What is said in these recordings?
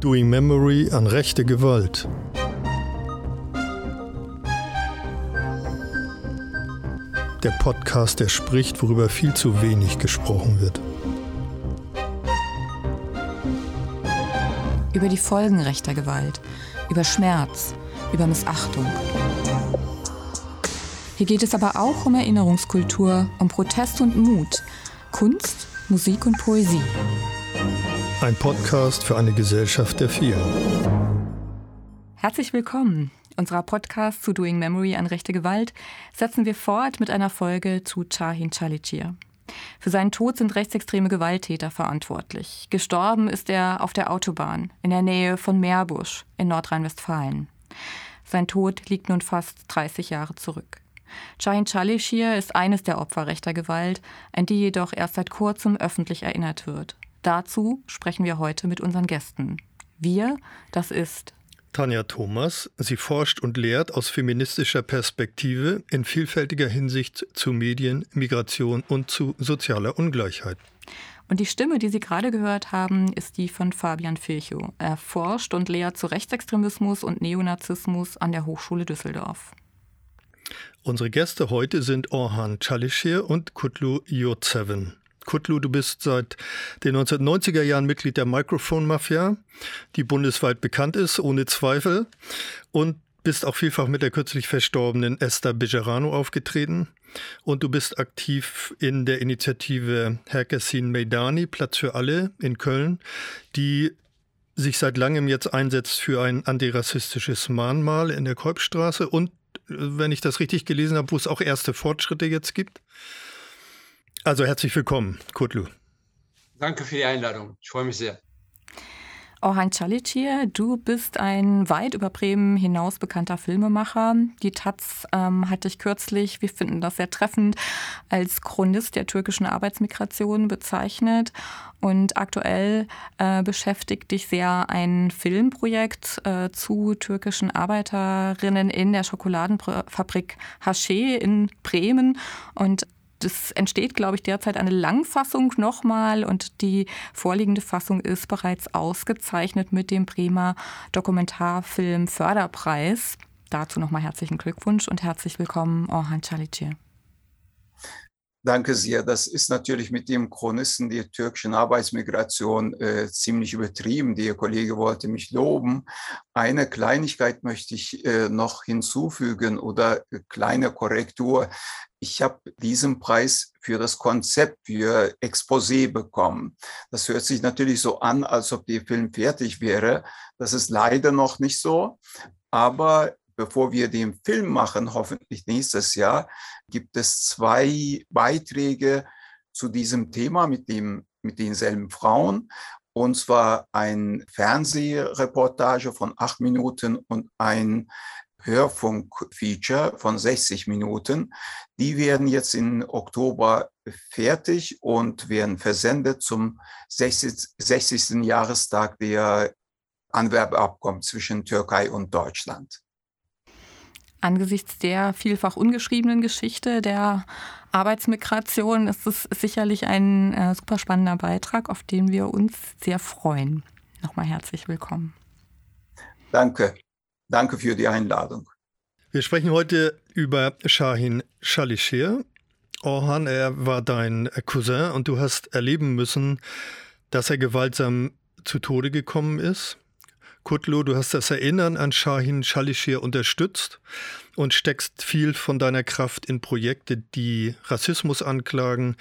Doing Memory an rechte Gewalt. Der Podcast, der spricht, worüber viel zu wenig gesprochen wird. Über die Folgen rechter Gewalt, über Schmerz, über Missachtung. Hier geht es aber auch um Erinnerungskultur, um Protest und Mut, Kunst, Musik und Poesie. Ein Podcast für eine Gesellschaft der vielen. Herzlich willkommen. Unserer Podcast zu Doing Memory an rechte Gewalt setzen wir fort mit einer Folge zu Chahin Chalicir. Für seinen Tod sind rechtsextreme Gewalttäter verantwortlich. Gestorben ist er auf der Autobahn in der Nähe von Meerbusch in Nordrhein-Westfalen. Sein Tod liegt nun fast 30 Jahre zurück. Shahin Chalishir ist eines der Opfer rechter Gewalt, an die jedoch erst seit kurzem öffentlich erinnert wird. Dazu sprechen wir heute mit unseren Gästen. Wir, das ist Tanja Thomas. Sie forscht und lehrt aus feministischer Perspektive in vielfältiger Hinsicht zu Medien, Migration und zu sozialer Ungleichheit. Und die Stimme, die Sie gerade gehört haben, ist die von Fabian Filchow. Er forscht und lehrt zu Rechtsextremismus und Neonazismus an der Hochschule Düsseldorf. Unsere Gäste heute sind Orhan Chalishir und Kutlu Yurtseven. Kutlu, du bist seit den 1990er Jahren Mitglied der Microphone Mafia, die bundesweit bekannt ist, ohne Zweifel, und bist auch vielfach mit der kürzlich verstorbenen Esther Bejerano aufgetreten. Und du bist aktiv in der Initiative Herkesin Meidani, Platz für alle in Köln, die sich seit langem jetzt einsetzt für ein antirassistisches Mahnmal in der Kolbstraße und wenn ich das richtig gelesen habe, wo es auch erste Fortschritte jetzt gibt. Also herzlich willkommen, Kutlu. Danke für die Einladung. Ich freue mich sehr. Orhan Calic du bist ein weit über Bremen hinaus bekannter Filmemacher. Die Taz ähm, hat dich kürzlich, wir finden das sehr treffend, als Chronist der türkischen Arbeitsmigration bezeichnet. Und aktuell äh, beschäftigt dich sehr ein Filmprojekt äh, zu türkischen Arbeiterinnen in der Schokoladenfabrik Haché in Bremen. Und es entsteht, glaube ich, derzeit eine Langfassung nochmal und die vorliegende Fassung ist bereits ausgezeichnet mit dem Bremer Dokumentarfilm Förderpreis. Dazu nochmal herzlichen Glückwunsch und herzlich willkommen, Orhan Çaliçi. Danke sehr. Das ist natürlich mit dem Chronisten der türkischen Arbeitsmigration äh, ziemlich übertrieben. Der Kollege wollte mich loben. Eine Kleinigkeit möchte ich äh, noch hinzufügen oder äh, kleine Korrektur. Ich habe diesen Preis für das Konzept, für Exposé bekommen. Das hört sich natürlich so an, als ob der Film fertig wäre. Das ist leider noch nicht so. Aber bevor wir den Film machen, hoffentlich nächstes Jahr, gibt es zwei Beiträge zu diesem Thema mit, dem, mit denselben Frauen. Und zwar ein Fernsehreportage von acht Minuten und ein Hörfunk-Feature von 60 Minuten. Die werden jetzt im Oktober fertig und werden versendet zum 60. 60. Jahrestag der Anwerbeabkommen zwischen Türkei und Deutschland. Angesichts der vielfach ungeschriebenen Geschichte der Arbeitsmigration ist es sicherlich ein äh, super spannender Beitrag, auf den wir uns sehr freuen. Nochmal herzlich willkommen. Danke. Danke für die Einladung. Wir sprechen heute über Shahin Shalishir. Orhan, er war dein Cousin und du hast erleben müssen, dass er gewaltsam zu Tode gekommen ist. Kutlu, du hast das Erinnern an Shahin Shalishir unterstützt und steckst viel von deiner Kraft in Projekte, die Rassismus anklagen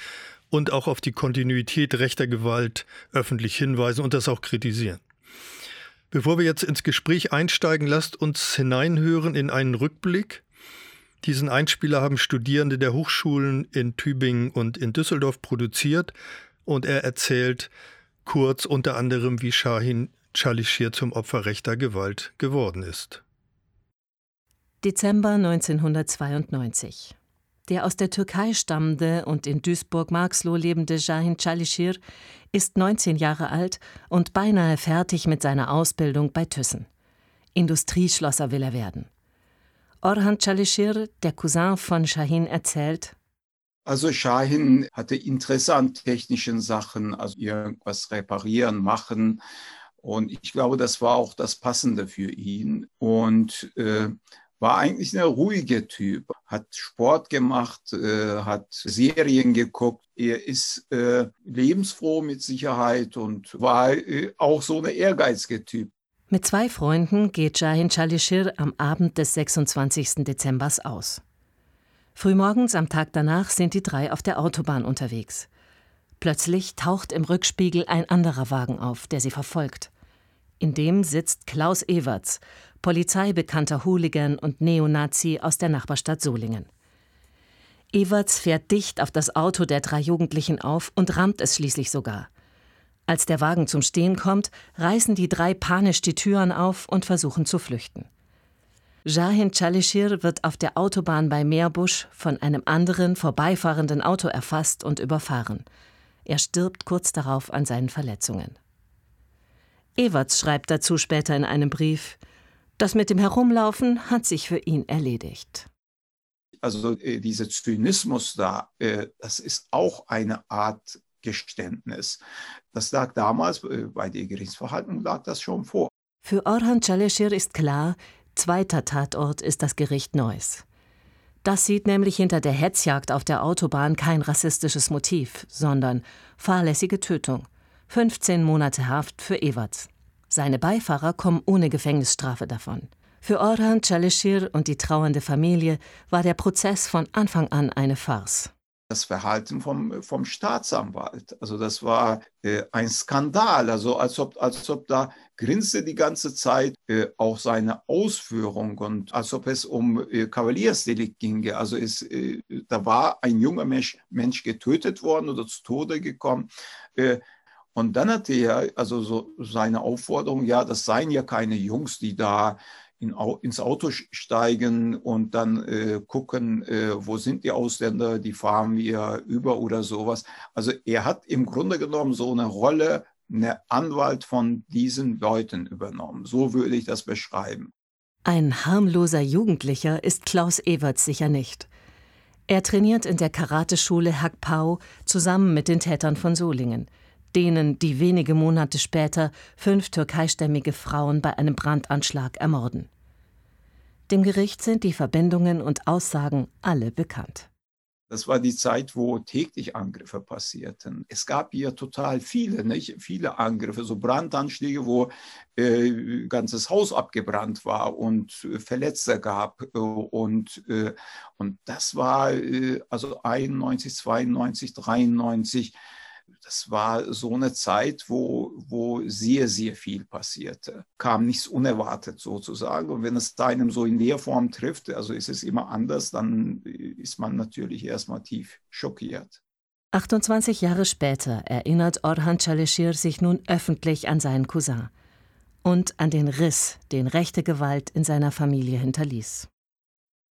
und auch auf die Kontinuität rechter Gewalt öffentlich hinweisen und das auch kritisieren. Bevor wir jetzt ins Gespräch einsteigen, lasst uns hineinhören in einen Rückblick. Diesen Einspieler haben Studierende der Hochschulen in Tübingen und in Düsseldorf produziert und er erzählt kurz unter anderem, wie Shahin Chalishir zum Opfer rechter Gewalt geworden ist. Dezember 1992. Der aus der Türkei stammende und in Duisburg-Marxloh lebende Jahin Chalishir ist 19 Jahre alt und beinahe fertig mit seiner Ausbildung bei Thyssen. Industrieschlosser will er werden. Orhan Chalishir, der Cousin von Shahin, erzählt, also Shahin hatte Interesse an technischen Sachen, also irgendwas reparieren, machen Und ich glaube, das war auch das Passende für ihn. Und äh, war eigentlich ein ruhiger Typ, hat Sport gemacht, äh, hat Serien geguckt. Er ist äh, lebensfroh mit Sicherheit und war äh, auch so ein ehrgeiziger Typ. Mit zwei Freunden geht Jahin Chalishir am Abend des 26. Dezember aus. Frühmorgens am Tag danach sind die drei auf der Autobahn unterwegs. Plötzlich taucht im Rückspiegel ein anderer Wagen auf, der sie verfolgt. In dem sitzt Klaus Everts, polizeibekannter Hooligan und Neonazi aus der Nachbarstadt Solingen. Everts fährt dicht auf das Auto der drei Jugendlichen auf und rammt es schließlich sogar. Als der Wagen zum Stehen kommt, reißen die drei panisch die Türen auf und versuchen zu flüchten. Jahin Chalishir wird auf der Autobahn bei Meerbusch von einem anderen vorbeifahrenden Auto erfasst und überfahren. Er stirbt kurz darauf an seinen Verletzungen. Everts schreibt dazu später in einem Brief, das mit dem Herumlaufen hat sich für ihn erledigt. Also äh, dieser Zynismus da, äh, das ist auch eine Art Geständnis. Das lag damals, äh, bei der Gerichtsverhandlung lag das schon vor. Für Orhan Chaleshir ist klar, zweiter Tatort ist das Gericht Neuss. Das sieht nämlich hinter der Hetzjagd auf der Autobahn kein rassistisches Motiv, sondern fahrlässige Tötung. 15 Monate Haft für Everts. Seine Beifahrer kommen ohne Gefängnisstrafe davon. Für Orhan Chalishir und die trauernde Familie war der Prozess von Anfang an eine Farce. Das Verhalten vom, vom Staatsanwalt, also das war äh, ein Skandal, also als ob, als ob da grinste die ganze Zeit äh, auch seine Ausführung und als ob es um äh, Kavaliersdelikt ginge. Also es, äh, da war ein junger Mensch, Mensch getötet worden oder zu Tode gekommen. Und dann hatte er also so seine Aufforderung, ja, das seien ja keine Jungs, die da in, ins Auto steigen und dann äh, gucken, äh, wo sind die Ausländer, die fahren wir über oder sowas. Also er hat im Grunde genommen so eine Rolle, eine Anwalt von diesen Leuten übernommen. So würde ich das beschreiben. Ein harmloser Jugendlicher ist Klaus Everts sicher nicht. Er trainiert in der Karateschule Hack Pau zusammen mit den Tätern von Solingen denen, die wenige Monate später fünf türkeistämmige Frauen bei einem Brandanschlag ermorden. Dem Gericht sind die Verbindungen und Aussagen alle bekannt. Das war die Zeit, wo täglich Angriffe passierten. Es gab hier total viele, nicht? viele Angriffe, so Brandanschläge, wo äh, ganzes Haus abgebrannt war und äh, Verletzte gab. Äh, und, äh, und das war äh, also 91, 92, 93 das war so eine Zeit, wo, wo sehr, sehr viel passierte. Kam nichts unerwartet sozusagen. Und wenn es einem so in der Form trifft, also ist es immer anders, dann ist man natürlich erstmal tief schockiert. 28 Jahre später erinnert Orhan Chaleshir sich nun öffentlich an seinen Cousin und an den Riss, den rechte Gewalt in seiner Familie hinterließ.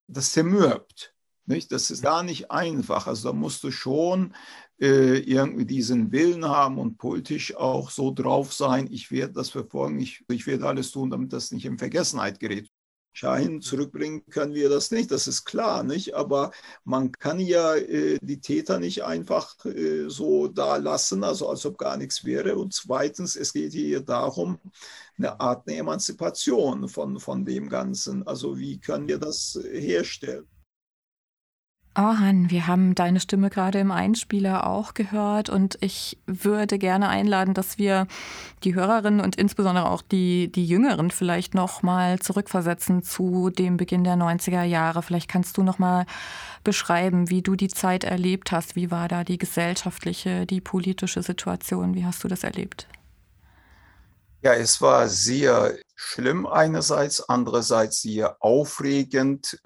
Das zermürbt. Nicht? Das ist gar nicht einfach. Also da musst du schon äh, irgendwie diesen Willen haben und politisch auch so drauf sein, ich werde das verfolgen, ich, ich werde alles tun, damit das nicht in Vergessenheit gerät. Schein zurückbringen können wir das nicht, das ist klar, nicht? Aber man kann ja äh, die Täter nicht einfach äh, so da lassen, also als ob gar nichts wäre. Und zweitens, es geht hier darum, eine Art eine Emanzipation von, von dem Ganzen. Also wie können wir das herstellen? Orhan, wir haben deine Stimme gerade im Einspieler auch gehört und ich würde gerne einladen, dass wir die Hörerinnen und insbesondere auch die, die Jüngeren vielleicht noch mal zurückversetzen zu dem Beginn der 90er Jahre. Vielleicht kannst du noch mal beschreiben, wie du die Zeit erlebt hast. Wie war da die gesellschaftliche, die politische Situation? Wie hast du das erlebt? Ja, es war sehr schlimm einerseits, andererseits sehr aufregend.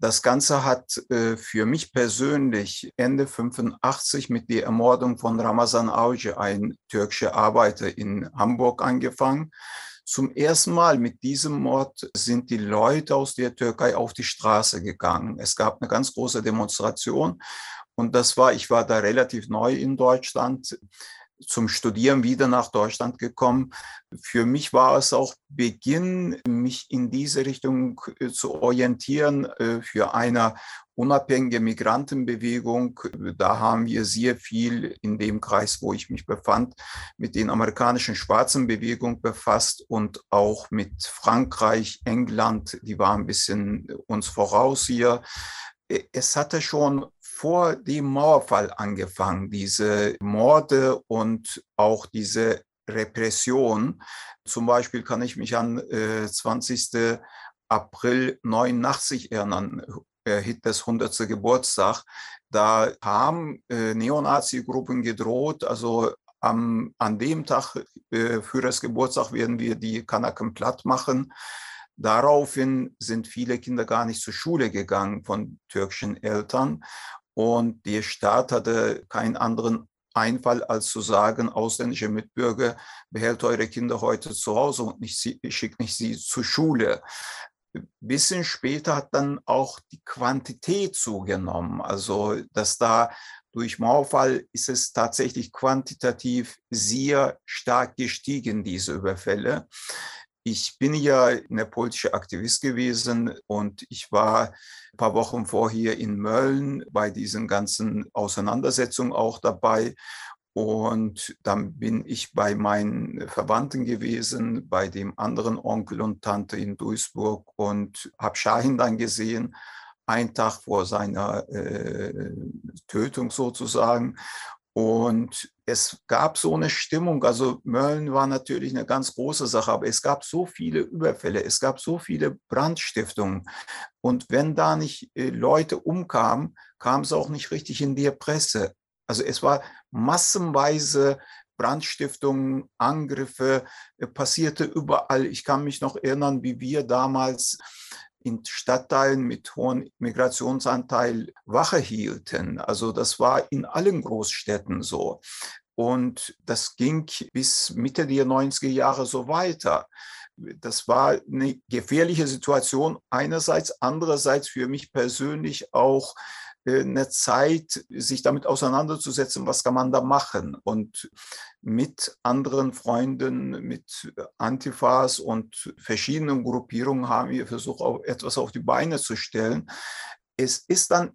Das Ganze hat äh, für mich persönlich Ende 85 mit der Ermordung von Ramazan Auge, ein türkischer Arbeiter in Hamburg, angefangen. Zum ersten Mal mit diesem Mord sind die Leute aus der Türkei auf die Straße gegangen. Es gab eine ganz große Demonstration und das war, ich war da relativ neu in Deutschland. Zum Studieren wieder nach Deutschland gekommen. Für mich war es auch Beginn, mich in diese Richtung äh, zu orientieren äh, für eine unabhängige Migrantenbewegung. Da haben wir sehr viel in dem Kreis, wo ich mich befand, mit den amerikanischen schwarzen Bewegung befasst und auch mit Frankreich, England. Die waren ein bisschen uns voraus hier. Es hatte schon vor dem Mauerfall angefangen, diese Morde und auch diese Repression. Zum Beispiel kann ich mich an äh, 20. April 89 erinnern, äh, Hitlers 100. Geburtstag. Da haben äh, Neonazi-Gruppen gedroht, also am, an dem Tag äh, für das Geburtstag werden wir die Kanaken platt machen. Daraufhin sind viele Kinder gar nicht zur Schule gegangen von türkischen Eltern. Und der Staat hatte keinen anderen Einfall, als zu sagen, ausländische Mitbürger, behält eure Kinder heute zu Hause und nicht sie, schickt nicht sie zur Schule. Bisschen später hat dann auch die Quantität zugenommen. Also, dass da durch Mauerfall ist es tatsächlich quantitativ sehr stark gestiegen, diese Überfälle. Ich bin ja eine politische Aktivist gewesen und ich war ein paar Wochen vorher in Mölln bei diesen ganzen Auseinandersetzungen auch dabei. Und dann bin ich bei meinen Verwandten gewesen, bei dem anderen Onkel und Tante in Duisburg und habe Shahin dann gesehen, einen Tag vor seiner äh, Tötung sozusagen. Und es gab so eine Stimmung, also Mölln war natürlich eine ganz große Sache, aber es gab so viele Überfälle, es gab so viele Brandstiftungen. Und wenn da nicht äh, Leute umkamen, kam es auch nicht richtig in die Presse. Also es war massenweise Brandstiftungen, Angriffe, äh, passierte überall. Ich kann mich noch erinnern, wie wir damals in Stadtteilen mit hohem Migrationsanteil Wache hielten. Also das war in allen Großstädten so. Und das ging bis Mitte der 90er Jahre so weiter. Das war eine gefährliche Situation einerseits, andererseits für mich persönlich auch eine Zeit, sich damit auseinanderzusetzen, was kann man da machen. Und mit anderen Freunden, mit Antifas und verschiedenen Gruppierungen haben wir versucht, etwas auf die Beine zu stellen. Es ist dann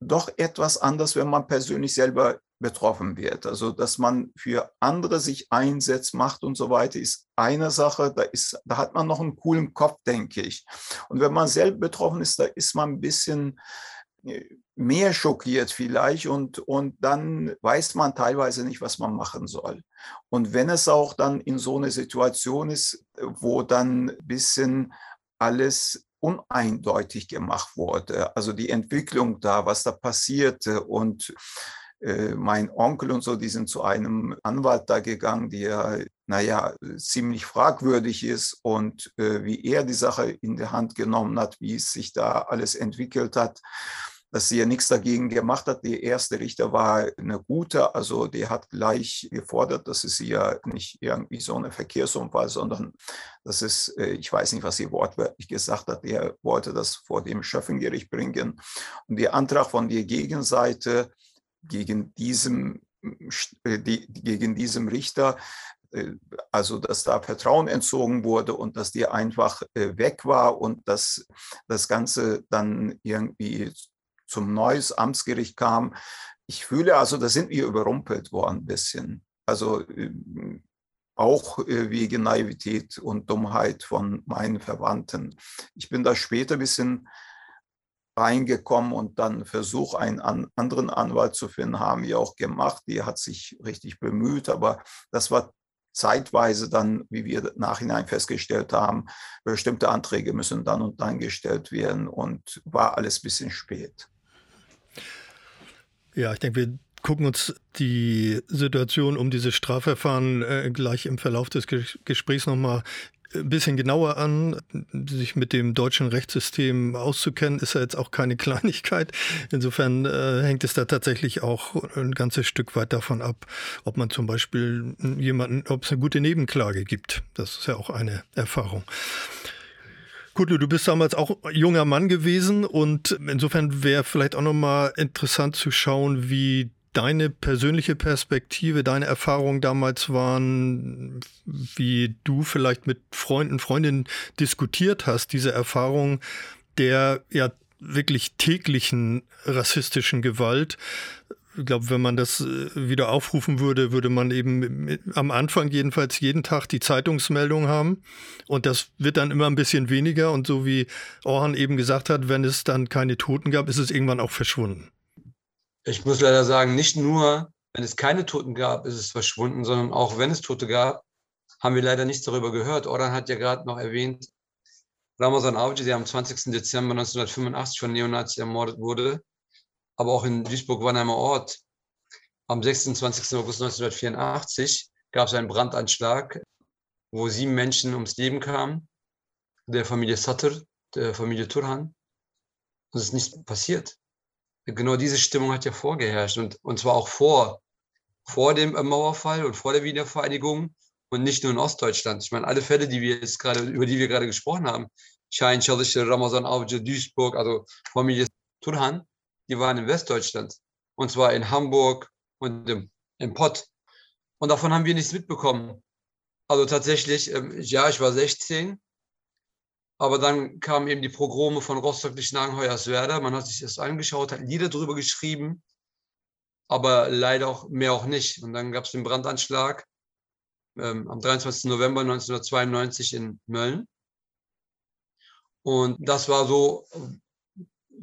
doch etwas anders, wenn man persönlich selber betroffen wird. Also, dass man für andere sich einsetzt, macht und so weiter, ist eine Sache. Da, ist, da hat man noch einen coolen Kopf, denke ich. Und wenn man selbst betroffen ist, da ist man ein bisschen mehr schockiert vielleicht und, und dann weiß man teilweise nicht, was man machen soll. Und wenn es auch dann in so einer Situation ist, wo dann ein bisschen alles uneindeutig gemacht wurde, also die Entwicklung da, was da passierte und äh, mein Onkel und so, die sind zu einem Anwalt da gegangen, der, naja, ziemlich fragwürdig ist und äh, wie er die Sache in die Hand genommen hat, wie es sich da alles entwickelt hat dass sie ja nichts dagegen gemacht hat. Der erste Richter war eine gute, also der hat gleich gefordert, dass es ja nicht irgendwie so eine Verkehrsunfall, sondern dass es, äh, ich weiß nicht, was sie wortwörtlich gesagt hat, der wollte das vor dem Schöffengericht bringen. Und der Antrag von der Gegenseite gegen diesem, äh, gegen diesem Richter äh, also dass da Vertrauen entzogen wurde und dass die einfach weg war und dass das Ganze dann irgendwie zum neues Amtsgericht kam. Ich fühle also, da sind wir überrumpelt worden ein bisschen. Also ähm, auch äh, wegen Naivität und Dummheit von meinen Verwandten. Ich bin da später ein bisschen reingekommen und dann versucht, einen anderen Anwalt zu finden, haben wir auch gemacht. Die hat sich richtig bemüht, aber das war zeitweise dann, wie wir nachhinein festgestellt haben, bestimmte Anträge müssen dann und dann gestellt werden und war alles ein bisschen spät. Ja, ich denke, wir gucken uns die Situation um dieses Strafverfahren äh, gleich im Verlauf des Ges Gesprächs nochmal ein bisschen genauer an. Sich mit dem deutschen Rechtssystem auszukennen, ist ja jetzt auch keine Kleinigkeit. Insofern äh, hängt es da tatsächlich auch ein ganzes Stück weit davon ab, ob man zum Beispiel jemanden, ob es eine gute Nebenklage gibt. Das ist ja auch eine Erfahrung. Kudlu, du bist damals auch junger Mann gewesen und insofern wäre vielleicht auch nochmal interessant zu schauen, wie deine persönliche Perspektive, deine Erfahrungen damals waren, wie du vielleicht mit Freunden, Freundinnen diskutiert hast, diese Erfahrung der ja wirklich täglichen rassistischen Gewalt. Ich glaube, wenn man das äh, wieder aufrufen würde, würde man eben am Anfang jedenfalls jeden Tag die Zeitungsmeldung haben. Und das wird dann immer ein bisschen weniger. Und so wie Orhan eben gesagt hat, wenn es dann keine Toten gab, ist es irgendwann auch verschwunden. Ich muss leider sagen, nicht nur, wenn es keine Toten gab, ist es verschwunden, sondern auch wenn es Tote gab, haben wir leider nichts darüber gehört. Orhan hat ja gerade noch erwähnt, Ramazan Avcı, der am 20. Dezember 1985 von Neonazis ermordet wurde, aber auch in Duisburg-Wannheimer Ort am 26. August 1984 gab es einen Brandanschlag, wo sieben Menschen ums Leben kamen, der Familie Satır, der Familie Turhan. Und es ist nichts passiert. Genau diese Stimmung hat ja vorgeherrscht und, und zwar auch vor, vor dem Mauerfall und vor der Wiedervereinigung und nicht nur in Ostdeutschland. Ich meine, alle Fälle, die wir jetzt gerade, über die wir gerade gesprochen haben, Çalışır, Ramazan Duisburg, also Familie Turhan, die waren in Westdeutschland. Und zwar in Hamburg und im, im Pott. Und davon haben wir nichts mitbekommen. Also tatsächlich, ähm, ja, ich war 16, aber dann kamen eben die Progrome von Rostock-Lichtenhagen-Hoyerswerda. Man hat sich das angeschaut, hat Lieder darüber geschrieben, aber leider auch mehr auch nicht. Und dann gab es den Brandanschlag ähm, am 23. November 1992 in Mölln. Und das war so,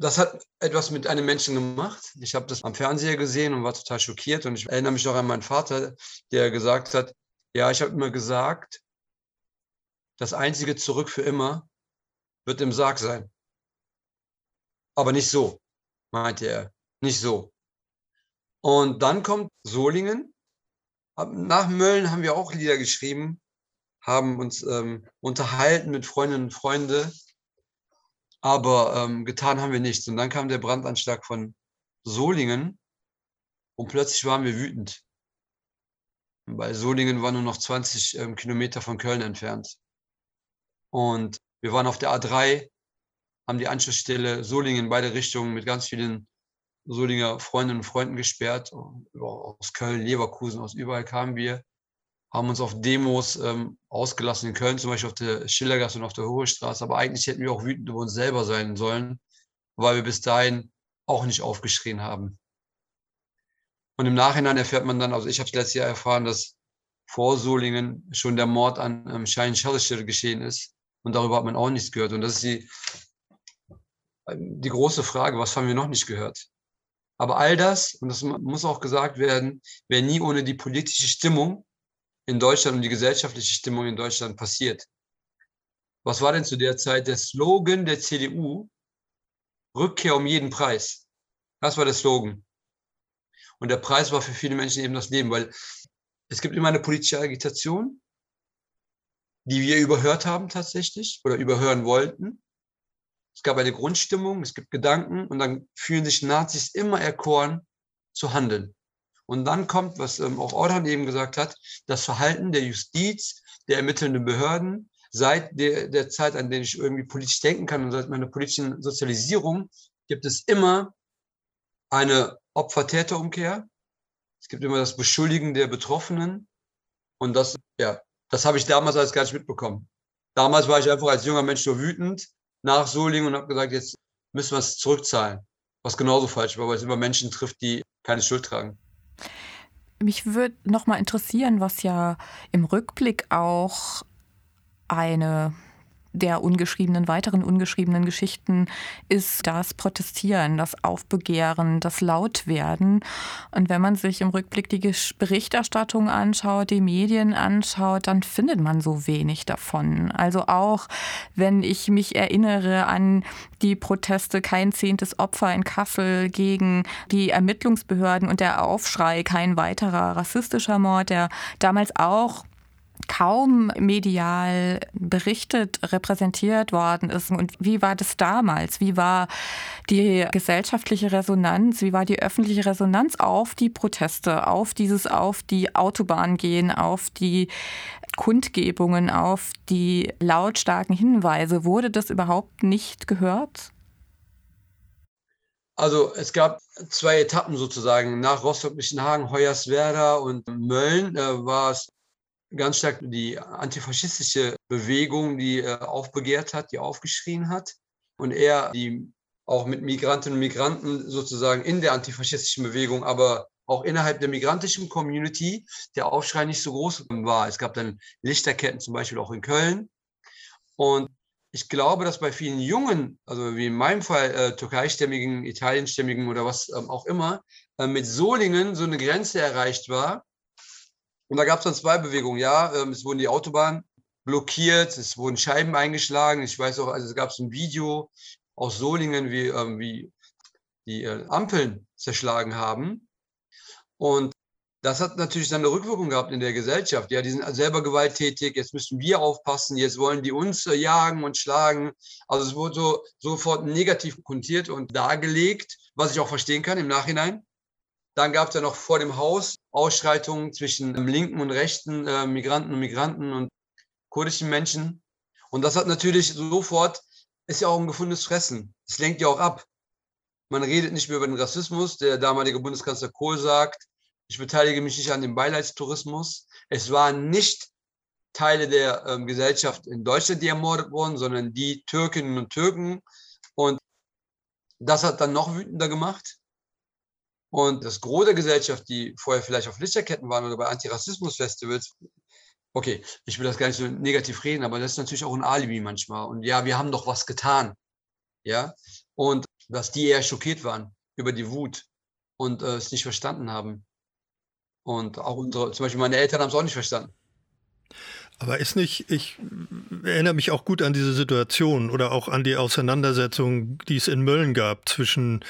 das hat etwas mit einem Menschen gemacht. Ich habe das am Fernseher gesehen und war total schockiert. Und ich erinnere mich noch an meinen Vater, der gesagt hat, ja, ich habe immer gesagt, das einzige Zurück für immer wird im Sarg sein. Aber nicht so, meinte er. Nicht so. Und dann kommt Solingen. Nach Mölln haben wir auch Lieder geschrieben, haben uns ähm, unterhalten mit Freundinnen und Freunden. Aber ähm, getan haben wir nichts. Und dann kam der Brandanschlag von Solingen und plötzlich waren wir wütend. Weil Solingen war nur noch 20 ähm, Kilometer von Köln entfernt. Und wir waren auf der A3, haben die Anschlussstelle Solingen in beide Richtungen mit ganz vielen Solinger Freundinnen und Freunden gesperrt. Aus Köln, Leverkusen, aus überall kamen wir, haben uns auf Demos ähm, ausgelassen in Köln, zum Beispiel auf der Schillergasse und auf der Hohe Straße. Aber eigentlich hätten wir auch wütend über uns selber sein sollen, weil wir bis dahin auch nicht aufgeschrien haben. Und im Nachhinein erfährt man dann, also ich habe es letztes Jahr erfahren, dass vor Solingen schon der Mord an ähm, Schein Schallischer geschehen ist. Und darüber hat man auch nichts gehört. Und das ist die, die große Frage, was haben wir noch nicht gehört? Aber all das, und das muss auch gesagt werden, wäre nie ohne die politische Stimmung in Deutschland und die gesellschaftliche Stimmung in Deutschland passiert. Was war denn zu der Zeit der Slogan der CDU? Rückkehr um jeden Preis. Das war der Slogan. Und der Preis war für viele Menschen eben das Leben, weil es gibt immer eine politische Agitation, die wir überhört haben tatsächlich oder überhören wollten. Es gab eine Grundstimmung, es gibt Gedanken und dann fühlen sich Nazis immer erkoren zu handeln. Und dann kommt, was ähm, auch Orhan eben gesagt hat, das Verhalten der Justiz, der ermittelnden Behörden seit der, der Zeit, an der ich irgendwie politisch denken kann und seit meiner politischen Sozialisierung, gibt es immer eine Opfer-Täter-Umkehr. Es gibt immer das Beschuldigen der Betroffenen. Und das, ja, das habe ich damals alles gar nicht mitbekommen. Damals war ich einfach als junger Mensch nur wütend nach Solingen und habe gesagt, jetzt müssen wir es zurückzahlen. Was genauso falsch war, weil es immer Menschen trifft, die keine Schuld tragen. Mich würde noch mal interessieren, was ja im Rückblick auch eine der ungeschriebenen, weiteren ungeschriebenen Geschichten ist das Protestieren, das Aufbegehren, das Lautwerden. Und wenn man sich im Rückblick die Berichterstattung anschaut, die Medien anschaut, dann findet man so wenig davon. Also auch wenn ich mich erinnere an die Proteste Kein zehntes Opfer in Kassel gegen die Ermittlungsbehörden und der Aufschrei Kein weiterer rassistischer Mord, der damals auch kaum medial berichtet, repräsentiert worden ist. Und wie war das damals? Wie war die gesellschaftliche Resonanz? Wie war die öffentliche Resonanz auf die Proteste, auf dieses auf die Autobahn gehen, auf die Kundgebungen, auf die lautstarken Hinweise? Wurde das überhaupt nicht gehört? Also es gab zwei Etappen sozusagen. Nach Rostock-Lichtenhagen, Hoyerswerda und Mölln äh, war es ganz stark die antifaschistische Bewegung, die äh, aufbegehrt hat, die aufgeschrien hat. Und er, die auch mit Migrantinnen und Migranten sozusagen in der antifaschistischen Bewegung, aber auch innerhalb der migrantischen Community der Aufschrei nicht so groß war. Es gab dann Lichterketten zum Beispiel auch in Köln. Und ich glaube, dass bei vielen Jungen, also wie in meinem Fall äh, türkeistämmigen, italienstämmigen oder was ähm, auch immer, äh, mit Solingen so eine Grenze erreicht war. Und da gab es dann zwei Bewegungen. Ja, ähm, es wurden die Autobahnen blockiert, es wurden Scheiben eingeschlagen. Ich weiß auch, also es gab ein Video aus Solingen, wie, ähm, wie die äh, Ampeln zerschlagen haben. Und das hat natürlich dann eine Rückwirkung gehabt in der Gesellschaft. Ja, die sind selber gewalttätig, jetzt müssen wir aufpassen, jetzt wollen die uns äh, jagen und schlagen. Also es wurde so sofort negativ kontiert und dargelegt, was ich auch verstehen kann im Nachhinein. Dann gab es ja noch vor dem Haus Ausschreitungen zwischen linken und rechten äh, Migranten und Migranten und kurdischen Menschen. Und das hat natürlich sofort, ist ja auch ein gefundenes Fressen. Es lenkt ja auch ab. Man redet nicht mehr über den Rassismus. Der damalige Bundeskanzler Kohl sagt, ich beteilige mich nicht an dem Beileidstourismus. Es waren nicht Teile der ähm, Gesellschaft in Deutschland, die ermordet wurden, sondern die Türkinnen und Türken. Und das hat dann noch wütender gemacht. Und das Gros der Gesellschaft, die vorher vielleicht auf Lichterketten waren oder bei Antirassismus-Festivals, okay, ich will das gar nicht so negativ reden, aber das ist natürlich auch ein Alibi manchmal. Und ja, wir haben doch was getan. Ja, und dass die eher schockiert waren über die Wut und äh, es nicht verstanden haben. Und auch unsere, zum Beispiel meine Eltern haben es auch nicht verstanden. Aber ist nicht, ich erinnere mich auch gut an diese Situation oder auch an die Auseinandersetzung, die es in Mölln gab zwischen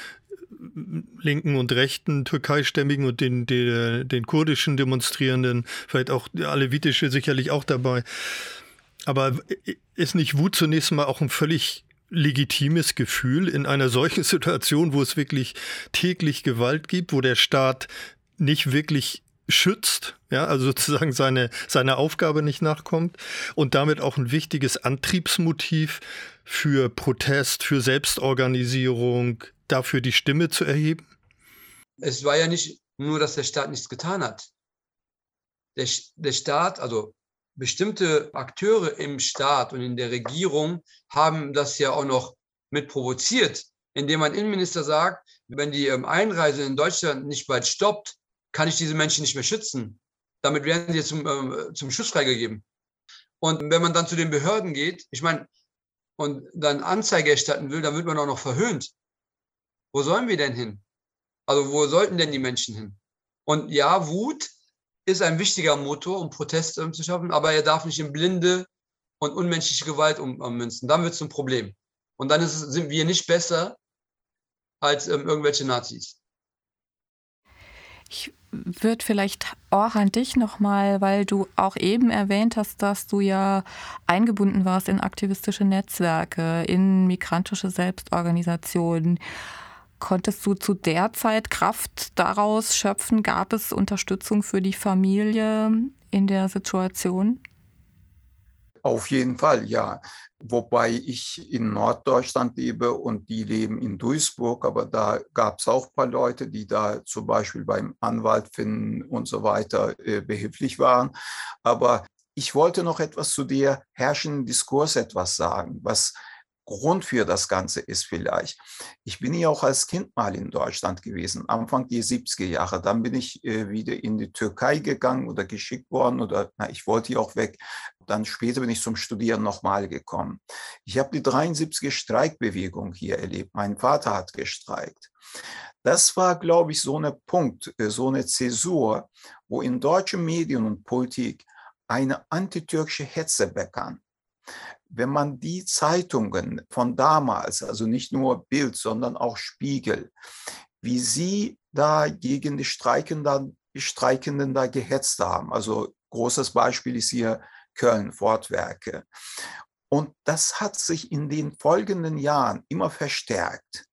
linken und rechten Türkeistämmigen und den, den, den kurdischen Demonstrierenden, vielleicht auch alevitische sicherlich auch dabei. Aber ist nicht Wut zunächst mal auch ein völlig legitimes Gefühl in einer solchen Situation, wo es wirklich täglich Gewalt gibt, wo der Staat nicht wirklich schützt, ja, also sozusagen seine, seine Aufgabe nicht nachkommt und damit auch ein wichtiges Antriebsmotiv für Protest, für Selbstorganisierung, dafür die Stimme zu erheben? Es war ja nicht nur, dass der Staat nichts getan hat. Der, der Staat, also bestimmte Akteure im Staat und in der Regierung haben das ja auch noch mit provoziert, indem ein Innenminister sagt, wenn die ähm, Einreise in Deutschland nicht bald stoppt, kann ich diese Menschen nicht mehr schützen. Damit werden sie zum, äh, zum Schuss freigegeben. Und wenn man dann zu den Behörden geht, ich meine, und dann Anzeige erstatten will, dann wird man auch noch verhöhnt. Wo sollen wir denn hin? Also wo sollten denn die Menschen hin? Und ja, Wut ist ein wichtiger Motor, um Proteste zu schaffen, aber er darf nicht in blinde und unmenschliche Gewalt ummünzen. Dann wird es ein Problem. Und dann es, sind wir nicht besser als ähm, irgendwelche Nazis. Ich würde vielleicht auch an dich nochmal, weil du auch eben erwähnt hast, dass du ja eingebunden warst in aktivistische Netzwerke, in migrantische Selbstorganisationen. Konntest du zu der Zeit Kraft daraus schöpfen? Gab es Unterstützung für die Familie in der Situation? Auf jeden Fall, ja. Wobei ich in Norddeutschland lebe und die leben in Duisburg, aber da gab es auch ein paar Leute, die da zum Beispiel beim Anwalt finden und so weiter äh, behilflich waren. Aber ich wollte noch etwas zu der herrschenden Diskurs etwas sagen, was Grund für das Ganze ist vielleicht. Ich bin ja auch als Kind mal in Deutschland gewesen, Anfang der 70er Jahre. Dann bin ich äh, wieder in die Türkei gegangen oder geschickt worden oder na, ich wollte ja auch weg. Dann später bin ich zum Studieren nochmal gekommen. Ich habe die 73er Streikbewegung hier erlebt. Mein Vater hat gestreikt. Das war, glaube ich, so ein Punkt, äh, so eine Zäsur, wo in deutschen Medien und Politik eine antitürkische Hetze begann wenn man die Zeitungen von damals, also nicht nur Bild, sondern auch Spiegel, wie sie da gegen die Streikenden, die Streikenden da gehetzt haben. Also großes Beispiel ist hier Köln, Fortwerke. Und das hat sich in den folgenden Jahren immer verstärkt.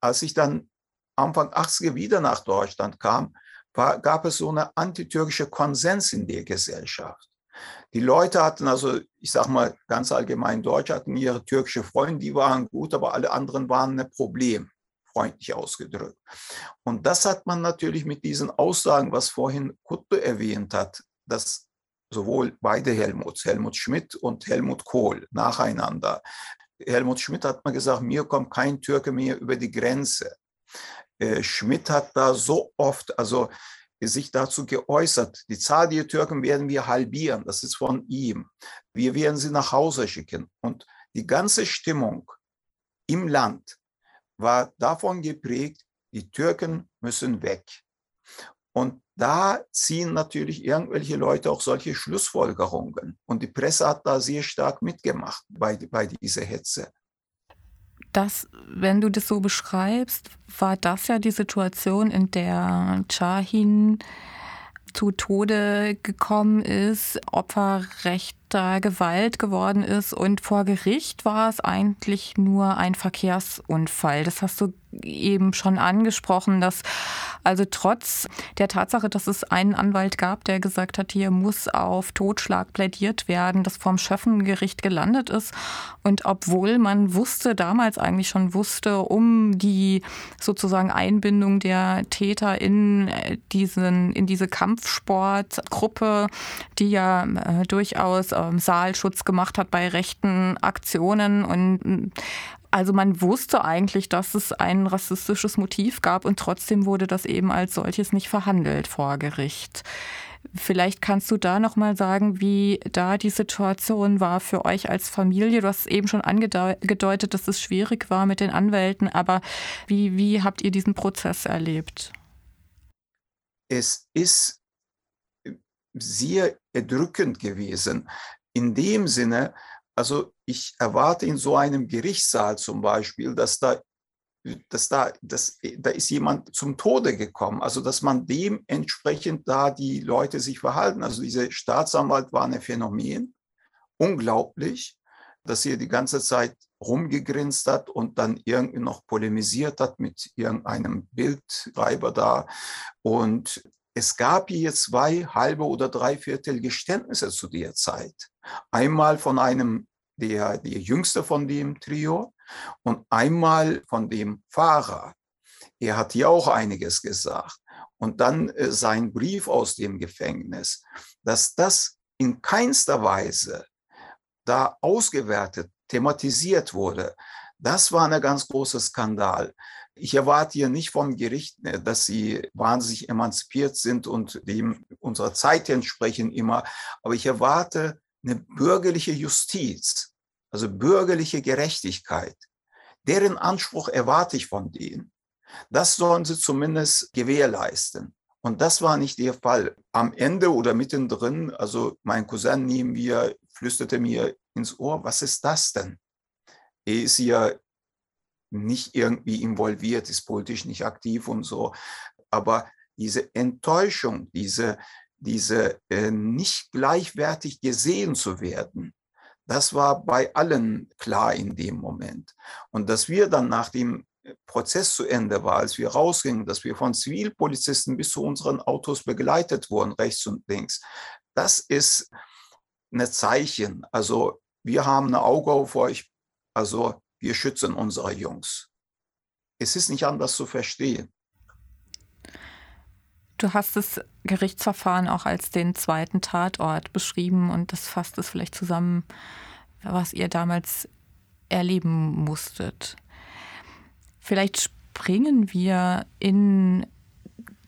Als ich dann Anfang 80er wieder nach Deutschland kam, war, gab es so eine antitürkische Konsens in der Gesellschaft. Die Leute hatten also, ich sage mal ganz allgemein, Deutsche hatten ihre türkische Freunde, die waren gut, aber alle anderen waren ein Problem. freundlich ausgedrückt. Und das hat man natürlich mit diesen Aussagen, was vorhin Kutte erwähnt hat, dass sowohl beide Helmuts, Helmut Schmidt und Helmut Kohl, nacheinander. Helmut Schmidt hat mal gesagt, mir kommt kein Türke mehr über die Grenze. Äh, Schmidt hat da so oft, also sich dazu geäußert, die Zahl der Türken werden wir halbieren, das ist von ihm. Wir werden sie nach Hause schicken. Und die ganze Stimmung im Land war davon geprägt, die Türken müssen weg. Und da ziehen natürlich irgendwelche Leute auch solche Schlussfolgerungen. Und die Presse hat da sehr stark mitgemacht bei, bei dieser Hetze. Das, wenn du das so beschreibst, war das ja die Situation, in der Chahin zu Tode gekommen ist, Opfer rechter Gewalt geworden ist und vor Gericht war es eigentlich nur ein Verkehrsunfall. Das hast du eben schon angesprochen, dass also trotz der Tatsache, dass es einen Anwalt gab, der gesagt hat, hier muss auf Totschlag plädiert werden, das vom Schöffengericht gelandet ist. Und obwohl man wusste, damals eigentlich schon wusste, um die sozusagen Einbindung der Täter in äh, diesen, in diese Kampfsportgruppe, die ja äh, durchaus äh, Saalschutz gemacht hat bei rechten Aktionen und also man wusste eigentlich, dass es ein rassistisches Motiv gab und trotzdem wurde das eben als solches nicht verhandelt vor Gericht. Vielleicht kannst du da noch mal sagen, wie da die Situation war für euch als Familie. Du hast eben schon angedeutet, dass es schwierig war mit den Anwälten, aber wie, wie habt ihr diesen Prozess erlebt? Es ist sehr erdrückend gewesen. In dem Sinne, also ich erwarte in so einem Gerichtssaal zum Beispiel, dass da, dass da, dass, da ist jemand zum Tode gekommen. Also dass man dementsprechend da die Leute sich verhalten. Also dieser Staatsanwalt war ein Phänomen, unglaublich, dass er die ganze Zeit rumgegrinst hat und dann irgendwie noch polemisiert hat mit irgendeinem Bildschreiber da. Und es gab hier zwei halbe oder dreiviertel Geständnisse zu der Zeit. Einmal von einem der, der jüngste von dem Trio und einmal von dem Fahrer. Er hat hier auch einiges gesagt. Und dann äh, sein Brief aus dem Gefängnis, dass das in keinster Weise da ausgewertet, thematisiert wurde. Das war ein ganz großer Skandal. Ich erwarte hier nicht vom Gericht, äh, dass sie wahnsinnig emanzipiert sind und dem unserer Zeit entsprechen immer, aber ich erwarte eine bürgerliche Justiz, also bürgerliche Gerechtigkeit, deren Anspruch erwarte ich von denen. Das sollen sie zumindest gewährleisten. Und das war nicht der Fall. Am Ende oder mittendrin, also mein Cousin neben mir flüsterte mir ins Ohr, was ist das denn? Er ist ja nicht irgendwie involviert, ist politisch nicht aktiv und so. Aber diese Enttäuschung, diese, diese äh, nicht gleichwertig gesehen zu werden, das war bei allen klar in dem Moment. Und dass wir dann nach dem Prozess zu Ende war, als wir rausgingen, dass wir von Zivilpolizisten bis zu unseren Autos begleitet wurden, rechts und links, das ist ein Zeichen. Also wir haben ein Auge auf euch, also wir schützen unsere Jungs. Es ist nicht anders zu verstehen. Du hast das Gerichtsverfahren auch als den zweiten Tatort beschrieben und das fasst es vielleicht zusammen, was ihr damals erleben musstet. Vielleicht springen wir in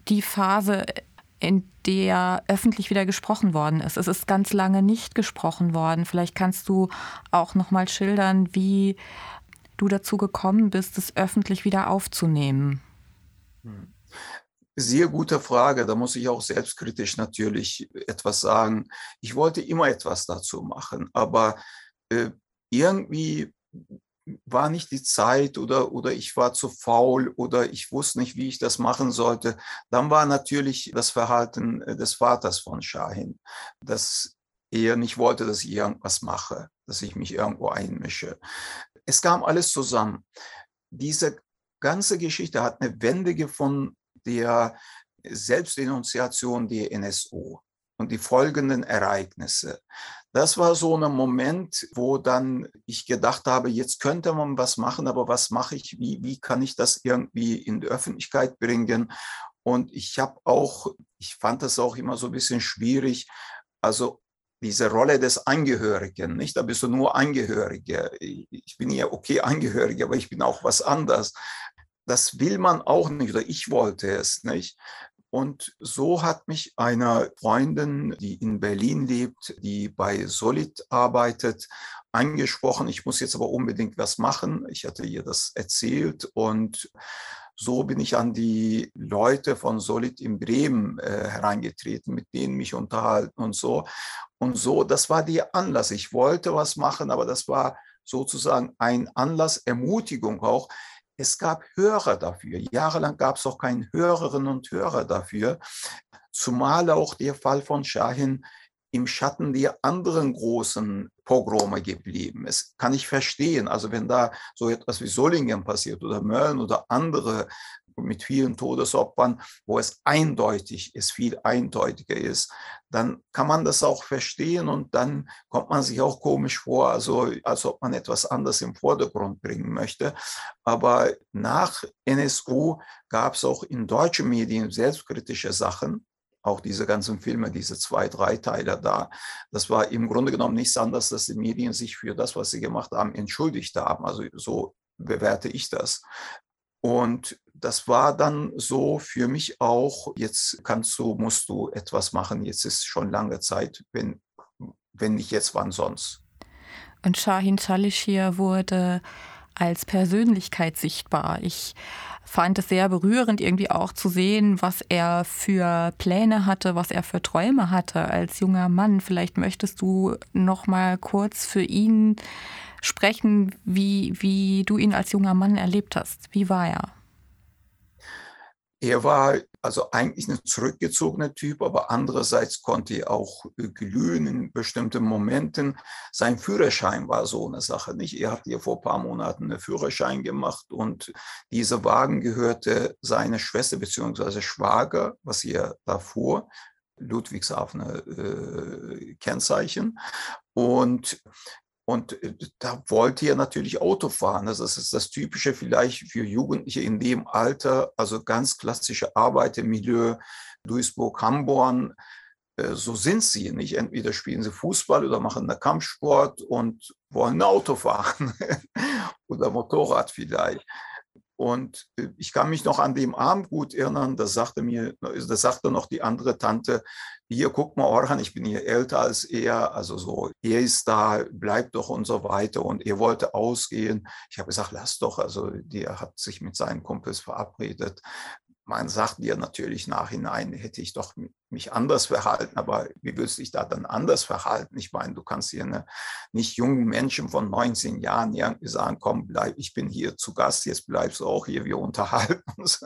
die Phase, in der öffentlich wieder gesprochen worden ist. Es ist ganz lange nicht gesprochen worden. Vielleicht kannst du auch noch mal schildern, wie du dazu gekommen bist, es öffentlich wieder aufzunehmen. Hm. Sehr gute Frage. Da muss ich auch selbstkritisch natürlich etwas sagen. Ich wollte immer etwas dazu machen, aber äh, irgendwie war nicht die Zeit oder, oder ich war zu faul oder ich wusste nicht, wie ich das machen sollte. Dann war natürlich das Verhalten äh, des Vaters von Shahin, dass er nicht wollte, dass ich irgendwas mache, dass ich mich irgendwo einmische. Es kam alles zusammen. Diese ganze Geschichte hat eine Wende gefunden der Selbstdenunziation der NSO. und die folgenden Ereignisse. Das war so ein Moment, wo dann ich gedacht habe, jetzt könnte man was machen, aber was mache ich? Wie, wie kann ich das irgendwie in die Öffentlichkeit bringen? Und ich habe auch, ich fand das auch immer so ein bisschen schwierig, also diese Rolle des Angehörigen, nicht? Da bist du nur Angehörige. Ich bin ja okay Angehörige, aber ich bin auch was anderes. Das will man auch nicht oder ich wollte es nicht. Und so hat mich eine Freundin, die in Berlin lebt, die bei Solid arbeitet, angesprochen. Ich muss jetzt aber unbedingt was machen. Ich hatte ihr das erzählt und so bin ich an die Leute von Solid in Bremen äh, hereingetreten, mit denen mich unterhalten und so. Und so, das war der Anlass. Ich wollte was machen, aber das war sozusagen ein Anlass, Ermutigung auch. Es gab Hörer dafür. Jahrelang gab es auch keine Hörerinnen und Hörer dafür. Zumal auch der Fall von Shahin im Schatten der anderen großen Pogrome geblieben. Es kann ich verstehen. Also wenn da so etwas wie Solingen passiert oder Mölln oder andere mit vielen Todesopfern, wo es eindeutig ist, viel eindeutiger ist, dann kann man das auch verstehen und dann kommt man sich auch komisch vor, also als ob man etwas anderes im Vordergrund bringen möchte. Aber nach NSU gab es auch in deutschen Medien selbstkritische Sachen, auch diese ganzen Filme, diese zwei, drei Teile da. Das war im Grunde genommen nichts anderes, dass die Medien sich für das, was sie gemacht haben, entschuldigt haben. Also so bewerte ich das. Und das war dann so für mich auch, jetzt kannst du, musst du etwas machen, jetzt ist schon lange Zeit, wenn, wenn nicht jetzt, wann sonst. Und Shahin Chalishir wurde als Persönlichkeit sichtbar. Ich fand es sehr berührend, irgendwie auch zu sehen, was er für Pläne hatte, was er für Träume hatte als junger Mann. Vielleicht möchtest du noch mal kurz für ihn sprechen, wie, wie du ihn als junger Mann erlebt hast. Wie war er? Er war also eigentlich ein zurückgezogener Typ, aber andererseits konnte er auch äh, glühen in bestimmten Momenten. Sein Führerschein war so eine Sache, nicht? Er hat ja vor ein paar Monaten einen Führerschein gemacht und dieser Wagen gehörte seiner Schwester bzw. Schwager, was er davor Ludwigshafener äh, Kennzeichen. Und und äh, da wollte er natürlich Auto fahren. Das ist das Typische vielleicht für Jugendliche in dem Alter, also ganz klassische Arbeit im Milieu, Duisburg, Hamborn. Äh, so sind sie nicht. Entweder spielen sie Fußball oder machen einen Kampfsport und wollen ein Auto fahren oder Motorrad vielleicht. Und äh, ich kann mich noch an dem Abend gut erinnern, da sagte mir, da sagte noch die andere Tante, hier, guck mal, Orhan, ich bin hier älter als er, also so, er ist da, bleibt doch und so weiter. Und er wollte ausgehen. Ich habe gesagt, lass doch, also der hat sich mit seinen Kumpels verabredet man sagt dir natürlich nachhinein, hätte ich doch mich anders verhalten, aber wie würdest du dich da dann anders verhalten? Ich meine, du kannst hier eine, nicht jungen Menschen von 19 Jahren irgendwie sagen, komm, bleib, ich bin hier zu Gast, jetzt bleibst du auch hier, wir unterhalten uns.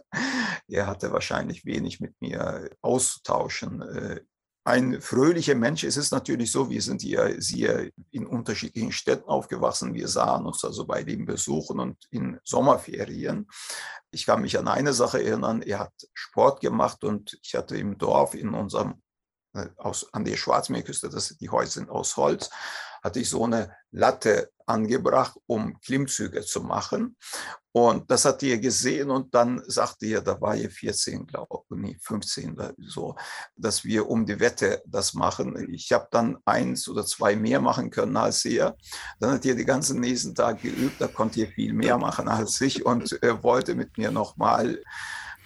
Er hatte wahrscheinlich wenig mit mir auszutauschen äh, ein fröhlicher Mensch. Es ist natürlich so, wir sind hier sehr in unterschiedlichen Städten aufgewachsen. Wir sahen uns also bei den Besuchen und in Sommerferien. Ich kann mich an eine Sache erinnern. Er hat Sport gemacht und ich hatte im Dorf in unserem äh, aus, an der Schwarzmeerküste, das, die Häuser sind aus Holz, hatte ich so eine Latte angebracht, um Klimmzüge zu machen. Und das hat ihr gesehen und dann sagte ihr, da war ihr 14, glaube ich, nee, 15 so, dass wir um die Wette das machen. Ich habe dann eins oder zwei mehr machen können als ihr. Dann hat ihr die ganzen nächsten Tag geübt, da konnte ihr viel mehr machen als ich und äh, wollte mit mir nochmal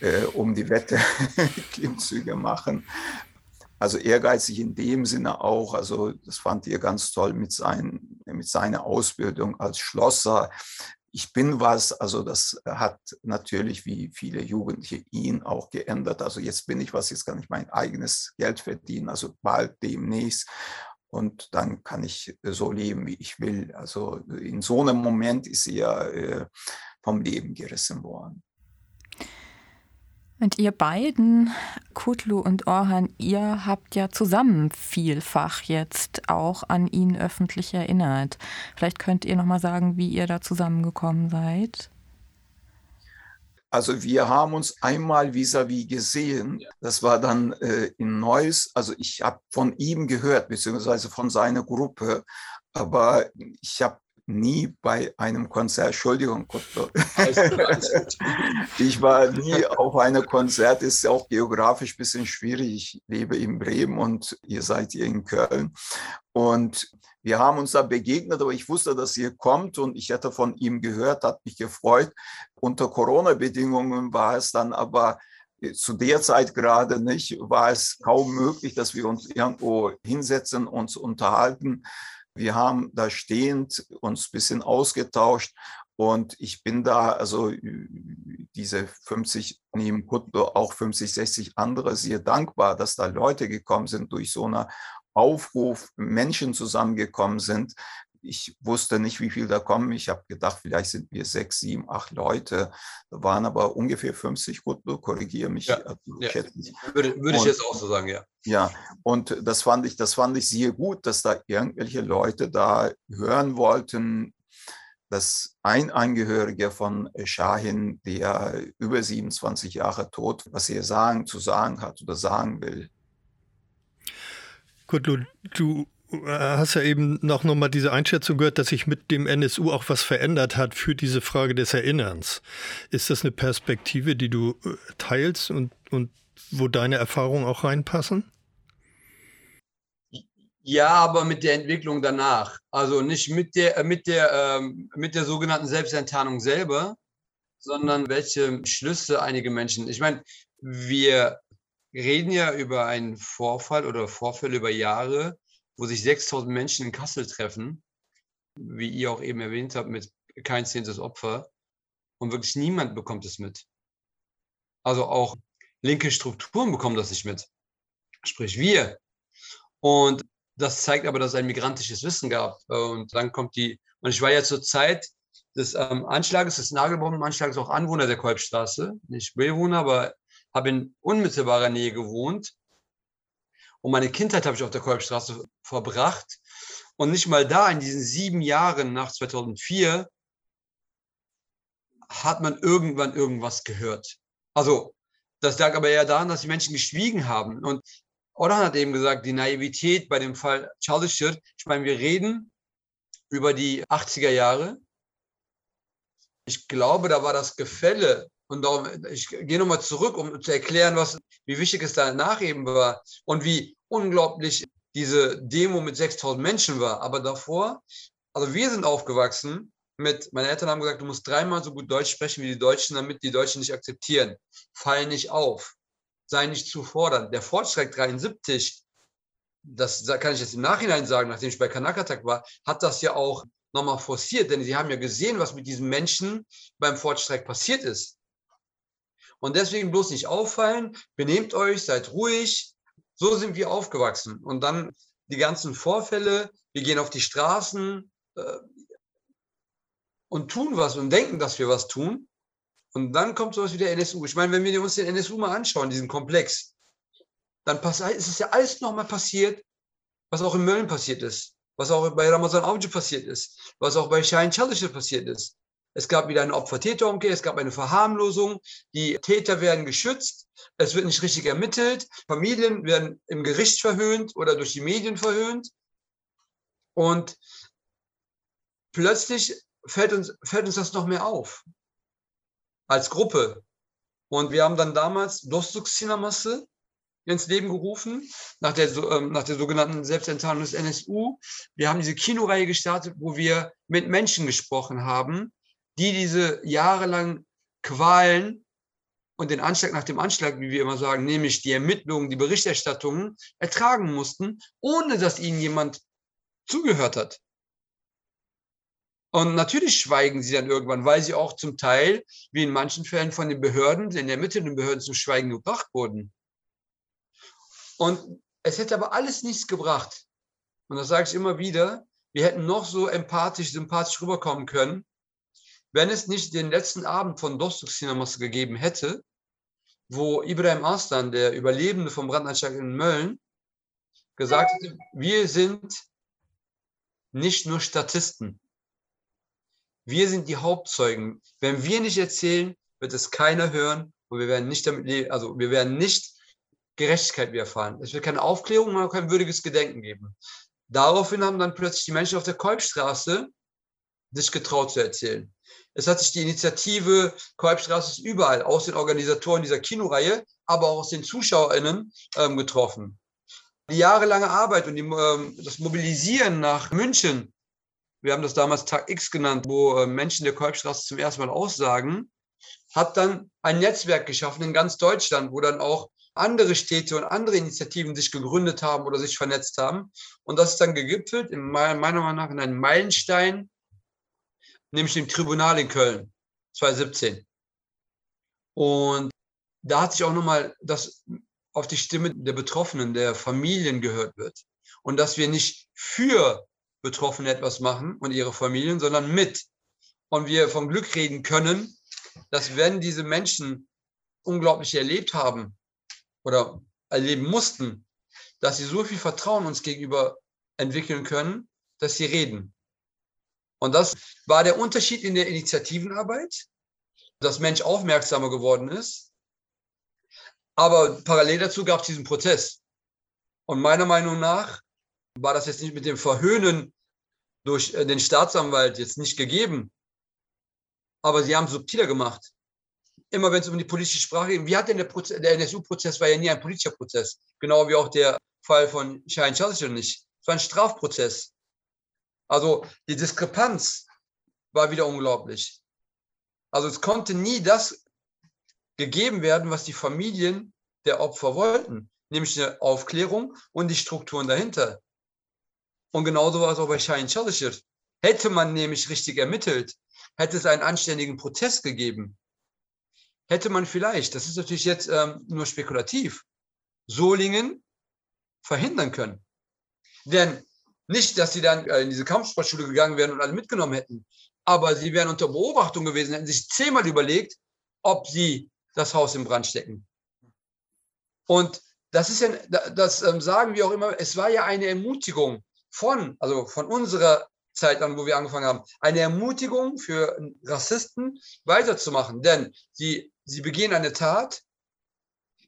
äh, um die Wette Klimmzüge machen. Also ehrgeizig in dem Sinne auch, also das fand ihr ganz toll mit, sein, mit seiner Ausbildung als Schlosser. Ich bin was, also das hat natürlich wie viele Jugendliche ihn auch geändert. Also jetzt bin ich was, jetzt kann ich mein eigenes Geld verdienen, also bald demnächst. Und dann kann ich so leben, wie ich will. Also in so einem Moment ist er äh, vom Leben gerissen worden. Und ihr beiden, Kutlu und Orhan, ihr habt ja zusammen vielfach jetzt auch an ihn öffentlich erinnert. Vielleicht könnt ihr noch mal sagen, wie ihr da zusammengekommen seid. Also wir haben uns einmal vis-à-vis -vis gesehen. Das war dann äh, in Neuss. Also ich habe von ihm gehört, beziehungsweise von seiner Gruppe. Aber ich habe nie bei einem Konzert, Entschuldigung, ich war nie auf einem Konzert, ist auch geografisch ein bisschen schwierig. Ich lebe in Bremen und ihr seid hier in Köln. Und wir haben uns da begegnet, aber ich wusste, dass ihr kommt und ich hätte von ihm gehört, hat mich gefreut. Unter Corona-Bedingungen war es dann aber zu der Zeit gerade nicht, war es kaum möglich, dass wir uns irgendwo hinsetzen, uns unterhalten. Wir haben da stehend uns ein bisschen ausgetauscht und ich bin da, also diese 50, neben Kutlo auch 50, 60 andere, sehr dankbar, dass da Leute gekommen sind durch so einen Aufruf, Menschen zusammengekommen sind, ich wusste nicht, wie viel da kommen. Ich habe gedacht, vielleicht sind wir sechs, sieben, acht Leute. Da waren aber ungefähr 50. Gut, korrigiere mich. Ja, also, ja. Würde, würde ich jetzt auch so sagen, ja. Ja, und das fand ich, das fand ich sehr gut, dass da irgendwelche Leute da hören wollten, dass ein Angehöriger von Shahin, der über 27 Jahre tot, was er sagen, zu sagen hat oder sagen will. Gut, du, du hast ja eben noch noch mal diese Einschätzung gehört, dass sich mit dem NSU auch was verändert hat für diese Frage des Erinnerns. Ist das eine Perspektive, die du äh, teilst und, und wo deine Erfahrungen auch reinpassen? Ja, aber mit der Entwicklung danach. Also nicht mit der, äh, mit der, ähm, mit der sogenannten Selbstenttarnung selber, sondern welche Schlüsse einige Menschen. Ich meine, wir reden ja über einen Vorfall oder Vorfälle über Jahre, wo sich 6000 Menschen in Kassel treffen, wie ihr auch eben erwähnt habt, mit kein zehntes Opfer. Und wirklich niemand bekommt es mit. Also auch linke Strukturen bekommen das nicht mit. Sprich wir. Und das zeigt aber, dass es ein migrantisches Wissen gab. Und dann kommt die, und ich war ja zur Zeit des ähm, Anschlages, des Nagelbombenanschlages auch Anwohner der Kolbstraße. Nicht Bewohner, aber habe in unmittelbarer Nähe gewohnt. Und meine Kindheit habe ich auf der Kolbstraße verbracht. Und nicht mal da, in diesen sieben Jahren nach 2004, hat man irgendwann irgendwas gehört. Also, das lag aber eher daran, dass die Menschen geschwiegen haben. Und Orhan hat eben gesagt, die Naivität bei dem Fall Çalışır, ich meine, wir reden über die 80er Jahre. Ich glaube, da war das Gefälle und darum, ich gehe nochmal zurück, um zu erklären, was, wie wichtig es danach eben war und wie unglaublich diese Demo mit 6000 Menschen war. Aber davor, also wir sind aufgewachsen mit, meine Eltern haben gesagt, du musst dreimal so gut Deutsch sprechen wie die Deutschen, damit die Deutschen nicht akzeptieren. Fall nicht auf. Sei nicht zu fordernd. Der Fortschreck 73, das kann ich jetzt im Nachhinein sagen, nachdem ich bei Kanakatak war, hat das ja auch nochmal forciert, denn sie haben ja gesehen, was mit diesen Menschen beim Fortstreik passiert ist. Und deswegen bloß nicht auffallen, benehmt euch, seid ruhig. So sind wir aufgewachsen. Und dann die ganzen Vorfälle, wir gehen auf die Straßen äh, und tun was und denken, dass wir was tun. Und dann kommt sowas wie der NSU. Ich meine, wenn wir uns den NSU mal anschauen, diesen Komplex, dann ist es ja alles nochmal passiert, was auch in Mölln passiert ist, was auch bei Ramazan Avcı passiert ist, was auch bei Schein Çalışır passiert ist. Es gab wieder eine Opfer-Täter-Umkehr, es gab eine Verharmlosung, die Täter werden geschützt, es wird nicht richtig ermittelt, Familien werden im Gericht verhöhnt oder durch die Medien verhöhnt. Und plötzlich fällt uns, fällt uns das noch mehr auf als Gruppe. Und wir haben dann damals Dostuk Sinemasse ins Leben gerufen, nach der, ähm, nach der sogenannten Selbstenttarnung des NSU. Wir haben diese Kinoreihe gestartet, wo wir mit Menschen gesprochen haben, die diese jahrelang Qualen und den Anschlag nach dem Anschlag, wie wir immer sagen, nämlich die Ermittlungen, die Berichterstattungen ertragen mussten, ohne dass ihnen jemand zugehört hat. Und natürlich schweigen sie dann irgendwann, weil sie auch zum Teil, wie in manchen Fällen von den Behörden, den Behörden zum Schweigen gebracht wurden. Und es hätte aber alles nichts gebracht. Und das sage ich immer wieder, wir hätten noch so empathisch, sympathisch rüberkommen können, wenn es nicht den letzten Abend von Dostok Cinemas gegeben hätte, wo Ibrahim Arslan, der Überlebende vom Brandanschlag in Mölln, gesagt hätte, wir sind nicht nur Statisten. Wir sind die Hauptzeugen. Wenn wir nicht erzählen, wird es keiner hören und wir werden nicht damit, also wir werden nicht Gerechtigkeit widerfahren. Es wird keine Aufklärung, und kein würdiges Gedenken geben. Daraufhin haben dann plötzlich die Menschen auf der Kolbstraße sich getraut zu erzählen. Es hat sich die Initiative Kolbstraße ist überall aus den Organisatoren dieser Kinoreihe, aber auch aus den ZuschauerInnen ähm, getroffen. Die jahrelange Arbeit und die, ähm, das Mobilisieren nach München, wir haben das damals Tag X genannt, wo äh, Menschen der Kolbstraße zum ersten Mal aussagen, hat dann ein Netzwerk geschaffen in ganz Deutschland, wo dann auch andere Städte und andere Initiativen sich gegründet haben oder sich vernetzt haben. Und das ist dann gegipfelt, in meiner Meinung nach, in einem Meilenstein, nämlich dem Tribunal in Köln 2017. Und da hat sich auch nochmal das auf die Stimme der Betroffenen, der Familien gehört wird. Und dass wir nicht für Betroffene etwas machen und ihre Familien, sondern mit. Und wir vom Glück reden können, dass wenn diese Menschen unglaublich erlebt haben oder erleben mussten, dass sie so viel Vertrauen uns gegenüber entwickeln können, dass sie reden. Und das war der Unterschied in der Initiativenarbeit, dass Mensch aufmerksamer geworden ist. Aber parallel dazu gab es diesen Prozess. Und meiner Meinung nach war das jetzt nicht mit dem Verhöhnen durch äh, den Staatsanwalt jetzt nicht gegeben. Aber sie haben es subtiler gemacht. Immer wenn es um die politische Sprache geht. Wie hat denn der, der NSU-Prozess war ja nie ein politischer Prozess. Genau wie auch der Fall von Schein Chaucer nicht. Es war ein Strafprozess. Also die Diskrepanz war wieder unglaublich. Also es konnte nie das gegeben werden, was die Familien der Opfer wollten, nämlich eine Aufklärung und die Strukturen dahinter. Und genauso war es auch bei Shahin Chalishir. Hätte man nämlich richtig ermittelt, hätte es einen anständigen Prozess gegeben, hätte man vielleicht, das ist natürlich jetzt ähm, nur spekulativ, Solingen verhindern können. Denn nicht, dass sie dann äh, in diese Kampfsportschule gegangen wären und alle mitgenommen hätten, aber sie wären unter Beobachtung gewesen, hätten sich zehnmal überlegt, ob sie das Haus in Brand stecken. Und das ist ja, das ähm, sagen wir auch immer, es war ja eine Ermutigung von, also von unserer Zeit an, wo wir angefangen haben, eine Ermutigung für Rassisten weiterzumachen. Denn sie, sie begehen eine Tat,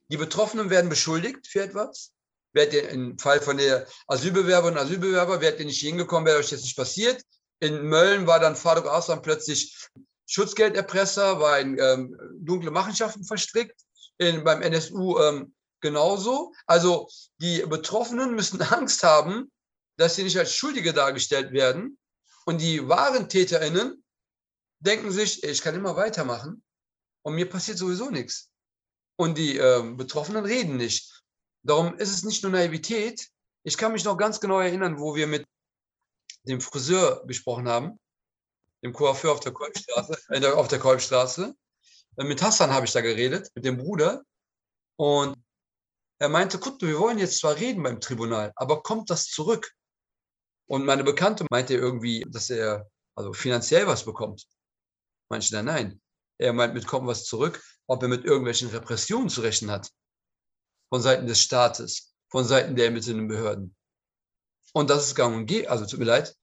die Betroffenen werden beschuldigt für etwas Wärt ihr im Fall von der Asylbewerberin und Asylbewerber, wärt ihr nicht hingekommen, wäre euch das nicht passiert. In Mölln war dann Faruk Aslan plötzlich Schutzgelderpresser, war in ähm, dunkle Machenschaften verstrickt, in, beim NSU ähm, genauso. Also die Betroffenen müssen Angst haben, dass sie nicht als Schuldige dargestellt werden. Und die wahren TäterInnen denken sich, ich kann immer weitermachen und mir passiert sowieso nichts. Und die äh, Betroffenen reden nicht. Darum ist es nicht nur Naivität. Ich kann mich noch ganz genau erinnern, wo wir mit dem Friseur gesprochen haben, dem Coiffeur auf der Kolbstraße, äh, auf der Kolbstraße. Äh, mit Hassan habe ich da geredet, mit dem Bruder. Und er meinte, guck, wir wollen jetzt zwar reden beim Tribunal, aber kommt das zurück? Und meine Bekannte meinte irgendwie, dass er also finanziell was bekommt. Manche dann nein. Er meint, mit kommt was zurück, ob er mit irgendwelchen Repressionen zu rechnen hat von Seiten des Staates, von Seiten der ermittelnden Behörden. Und das ist gang und gäbe, also tut mir leid,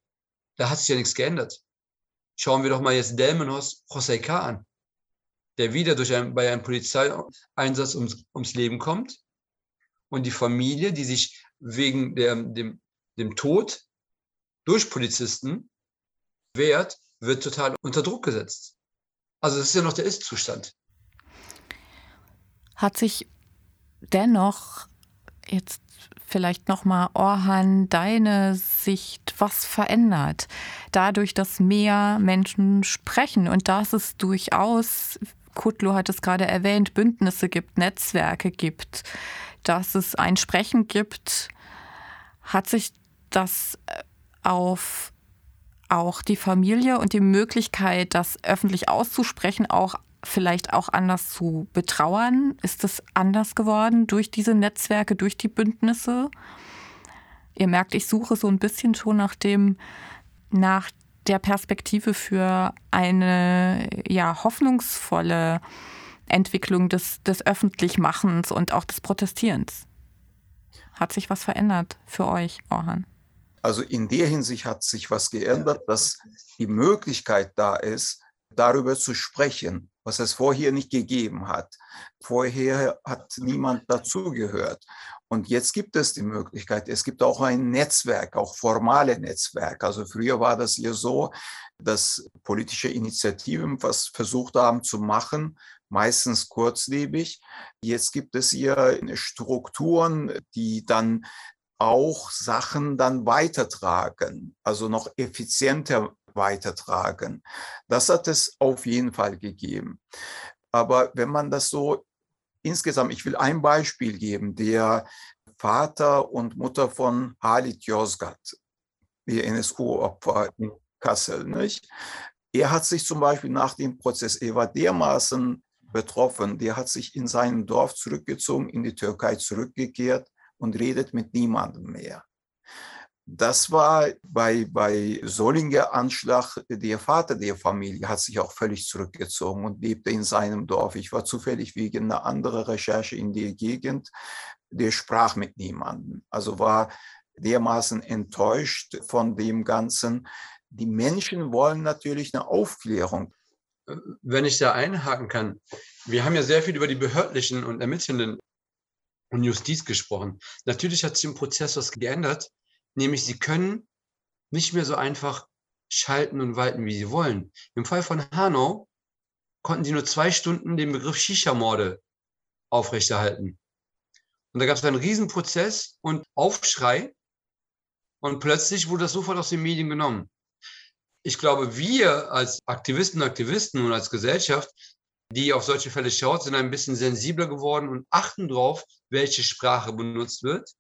da hat sich ja nichts geändert. Schauen wir doch mal jetzt Delmenos Joseika an, der wieder durch ein, bei einem Polizeieinsatz ums, ums Leben kommt und die Familie, die sich wegen der, dem, dem Tod durch Polizisten wehrt, wird total unter Druck gesetzt. Also das ist ja noch der Ist-Zustand. Hat sich dennoch jetzt vielleicht nochmal, Orhan, deine Sicht, was verändert? Dadurch, dass mehr Menschen sprechen und dass es durchaus, Kutlo hat es gerade erwähnt, Bündnisse gibt, Netzwerke gibt, dass es ein Sprechen gibt, hat sich das äh, auf auch die Familie und die Möglichkeit, das öffentlich auszusprechen, auch vielleicht auch anders zu betrauern? Ist es anders geworden durch diese Netzwerke, durch die Bündnisse? Ihr merkt, ich suche so ein bisschen schon nach dem, nach der Perspektive für eine ja, hoffnungsvolle Entwicklung des, des Öffentlichmachens und auch des Protestierens. Hat sich was verändert für euch, Orhan? Also in der Hinsicht hat sich was geändert, dass die Möglichkeit da ist, darüber zu sprechen, was es vorher nicht gegeben hat. Vorher hat niemand dazugehört. Und jetzt gibt es die Möglichkeit, es gibt auch ein Netzwerk, auch formale Netzwerk. Also früher war das ja so, dass politische Initiativen was versucht haben zu machen, meistens kurzlebig. Jetzt gibt es hier Strukturen, die dann auch Sachen dann weitertragen, also noch effizienter weitertragen. Das hat es auf jeden Fall gegeben. Aber wenn man das so insgesamt, ich will ein Beispiel geben, der Vater und Mutter von Halit Yozgat, die NSU-Opfer in Kassel, nicht? Er hat sich zum Beispiel nach dem Prozess, er war dermaßen betroffen, der hat sich in sein Dorf zurückgezogen, in die Türkei zurückgekehrt und redet mit niemandem mehr. Das war bei, bei Solinger Anschlag, der Vater der Familie hat sich auch völlig zurückgezogen und lebte in seinem Dorf. Ich war zufällig wegen einer anderen Recherche in der Gegend, der sprach mit niemandem. Also war dermaßen enttäuscht von dem Ganzen. Die Menschen wollen natürlich eine Aufklärung. Wenn ich da einhaken kann, wir haben ja sehr viel über die behördlichen und ermittelnden und Justiz gesprochen. Natürlich hat sich im Prozess was geändert, nämlich sie können nicht mehr so einfach schalten und walten, wie sie wollen. Im Fall von Hanau konnten sie nur zwei Stunden den Begriff Shisha-Morde aufrechterhalten. Und da gab es einen Riesenprozess und Aufschrei und plötzlich wurde das sofort aus den Medien genommen. Ich glaube, wir als Aktivisten und Aktivisten und als Gesellschaft, die auf solche Fälle schaut, sind ein bisschen sensibler geworden und achten darauf, welche Sprache benutzt wird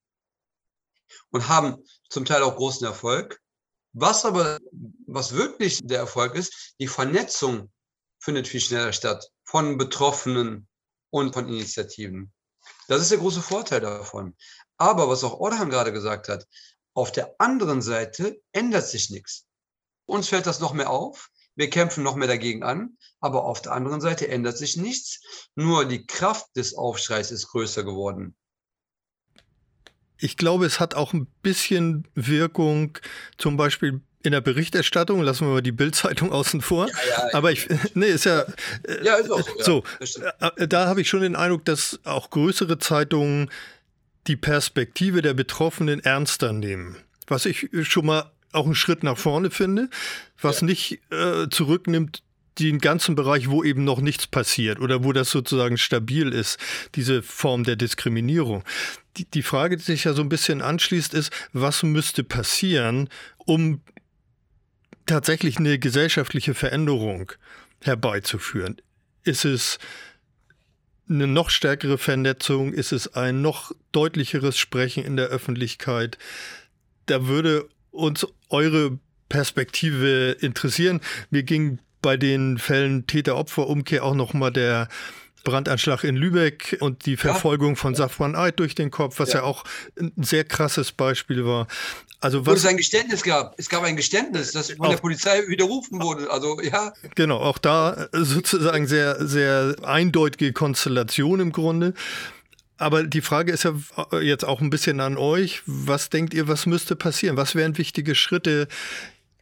und haben zum Teil auch großen Erfolg. Was aber, was wirklich der Erfolg ist, die Vernetzung findet viel schneller statt von Betroffenen und von Initiativen. Das ist der große Vorteil davon. Aber was auch Orhan gerade gesagt hat, auf der anderen Seite ändert sich nichts. Uns fällt das noch mehr auf. Wir kämpfen noch mehr dagegen an. Aber auf der anderen Seite ändert sich nichts. Nur die Kraft des Aufschreis ist größer geworden. Ich glaube, es hat auch ein bisschen Wirkung, zum Beispiel in der Berichterstattung, lassen wir mal die Bildzeitung außen vor. Ja, ja, aber ich, nee, ist ja. Äh, ja, ist auch so. so äh, da habe ich schon den Eindruck, dass auch größere Zeitungen die Perspektive der Betroffenen ernster nehmen. Was ich schon mal auch einen Schritt nach vorne finde, was ja. nicht äh, zurücknimmt den ganzen Bereich, wo eben noch nichts passiert oder wo das sozusagen stabil ist, diese Form der Diskriminierung. Die, Frage, die sich ja so ein bisschen anschließt, ist, was müsste passieren, um tatsächlich eine gesellschaftliche Veränderung herbeizuführen? Ist es eine noch stärkere Vernetzung? Ist es ein noch deutlicheres Sprechen in der Öffentlichkeit? Da würde uns eure Perspektive interessieren. Mir ging bei den Fällen Täter-Opfer-Umkehr auch nochmal der Brandanschlag in Lübeck und die Verfolgung ja. von Safwan Eid durch den Kopf, was ja. ja. auch ein sehr krasses Beispiel war. Also was, Wo es ein Geständnis gab. Es gab ein Geständnis, das von auch, der Polizei widerrufen wurde. Also ja. Genau, auch da sozusagen sehr, sehr eindeutige Konstellation im Grunde. Aber die Frage ist ja jetzt auch ein bisschen an euch. Was denkt ihr, was müsste passieren? Was wären wichtige Schritte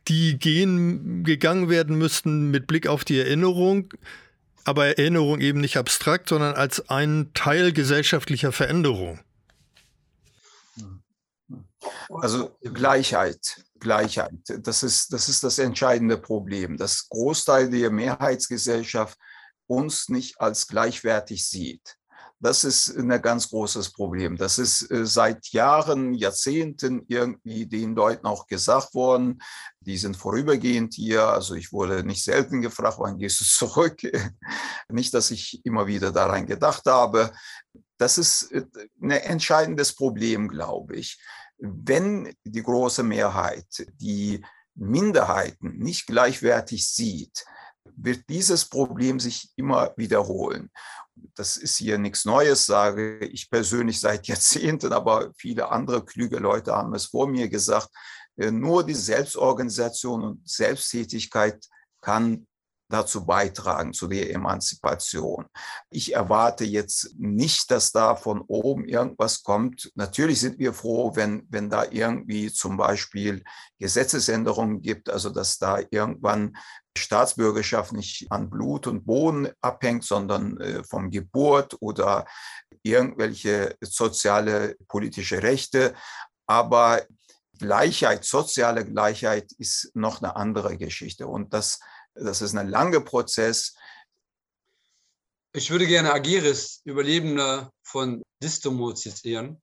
die gehen, gegangen werden müssten mit Blick auf die Erinnerung, aber Erinnerung eben nicht abstrakt, sondern als ein Teil gesellschaftlicher Veränderung. Also Gleichheit, Gleichheit, das ist, das ist das entscheidende Problem, dass Großteil der Mehrheitsgesellschaft uns nicht als gleichwertig sieht. Das ist ein ganz großes Problem. Das ist äh, seit Jahren, Jahrzehnten irgendwie den Leuten auch gesagt worden. Die sind vorübergehend hier. Also ich wurde nicht selten gefragt, wann gehst du zurück? nicht, dass ich immer wieder daran gedacht habe. Das ist äh, ein entscheidendes Problem, glaube ich. Wenn die große Mehrheit die Minderheiten nicht gleichwertig sieht, wird dieses Problem sich immer wiederholen das ist hier nichts Neues, sage ich persönlich seit Jahrzehnten, aber viele andere klüge Leute haben es vor mir gesagt. Äh, nur die Selbstorganisation und Selbsttätigkeit kann dazu beitragen, zu der Emanzipation. Ich erwarte jetzt nicht, dass da von oben irgendwas kommt. Natürlich sind wir froh, wenn, wenn da irgendwie zum Beispiel Gesetzesänderungen gibt, also dass da irgendwann Staatsbürgerschaft nicht an Blut und Boden abhängt, sondern äh, vom Geburt oder irgendwelche soziale, politische Rechte. Aber Gleichheit, soziale Gleichheit ist noch eine andere Geschichte. Und das das ist ein langer Prozess. Ich würde gerne Agiris, Überlebender von Distomo, zitieren.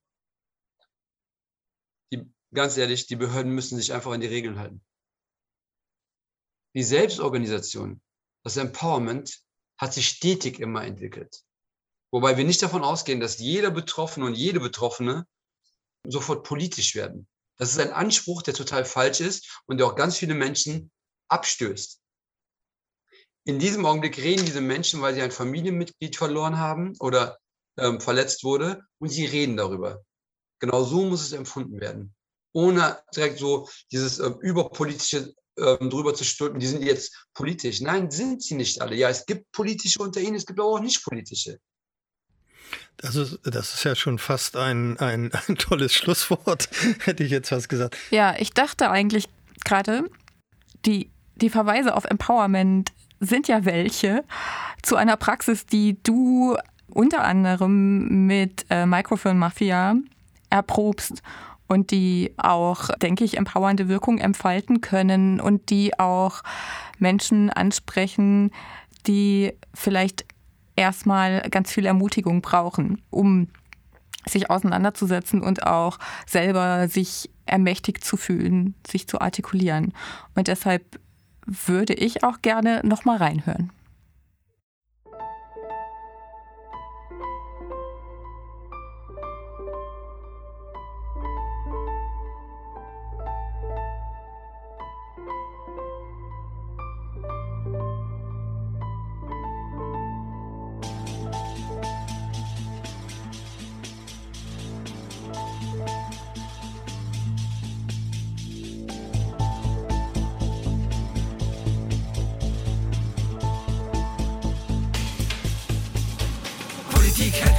Die, ganz ehrlich, die Behörden müssen sich einfach an die Regeln halten. Die Selbstorganisation, das Empowerment hat sich stetig immer entwickelt. Wobei wir nicht davon ausgehen, dass jeder Betroffene und jede Betroffene sofort politisch werden. Das ist ein Anspruch, der total falsch ist und der auch ganz viele Menschen abstößt in diesem Augenblick reden diese Menschen, weil sie ein Familienmitglied verloren haben oder ähm, verletzt wurde und sie reden darüber. Genau so muss es empfunden werden. Ohne direkt so dieses ähm, überpolitische ähm, drüber zu stülpen, die sind jetzt politisch. Nein, sind sie nicht alle. Ja, es gibt politische unter ihnen, es gibt aber auch nicht politische. Das ist, das ist ja schon fast ein, ein, ein tolles Schlusswort, hätte ich jetzt was gesagt. Ja, ich dachte eigentlich gerade, die, die Verweise auf Empowerment sind ja welche zu einer Praxis, die du unter anderem mit äh, Microfilm Mafia erprobst und die auch, denke ich, empowernde Wirkung entfalten können und die auch Menschen ansprechen, die vielleicht erstmal ganz viel Ermutigung brauchen, um sich auseinanderzusetzen und auch selber sich ermächtigt zu fühlen, sich zu artikulieren. Und deshalb würde ich auch gerne noch mal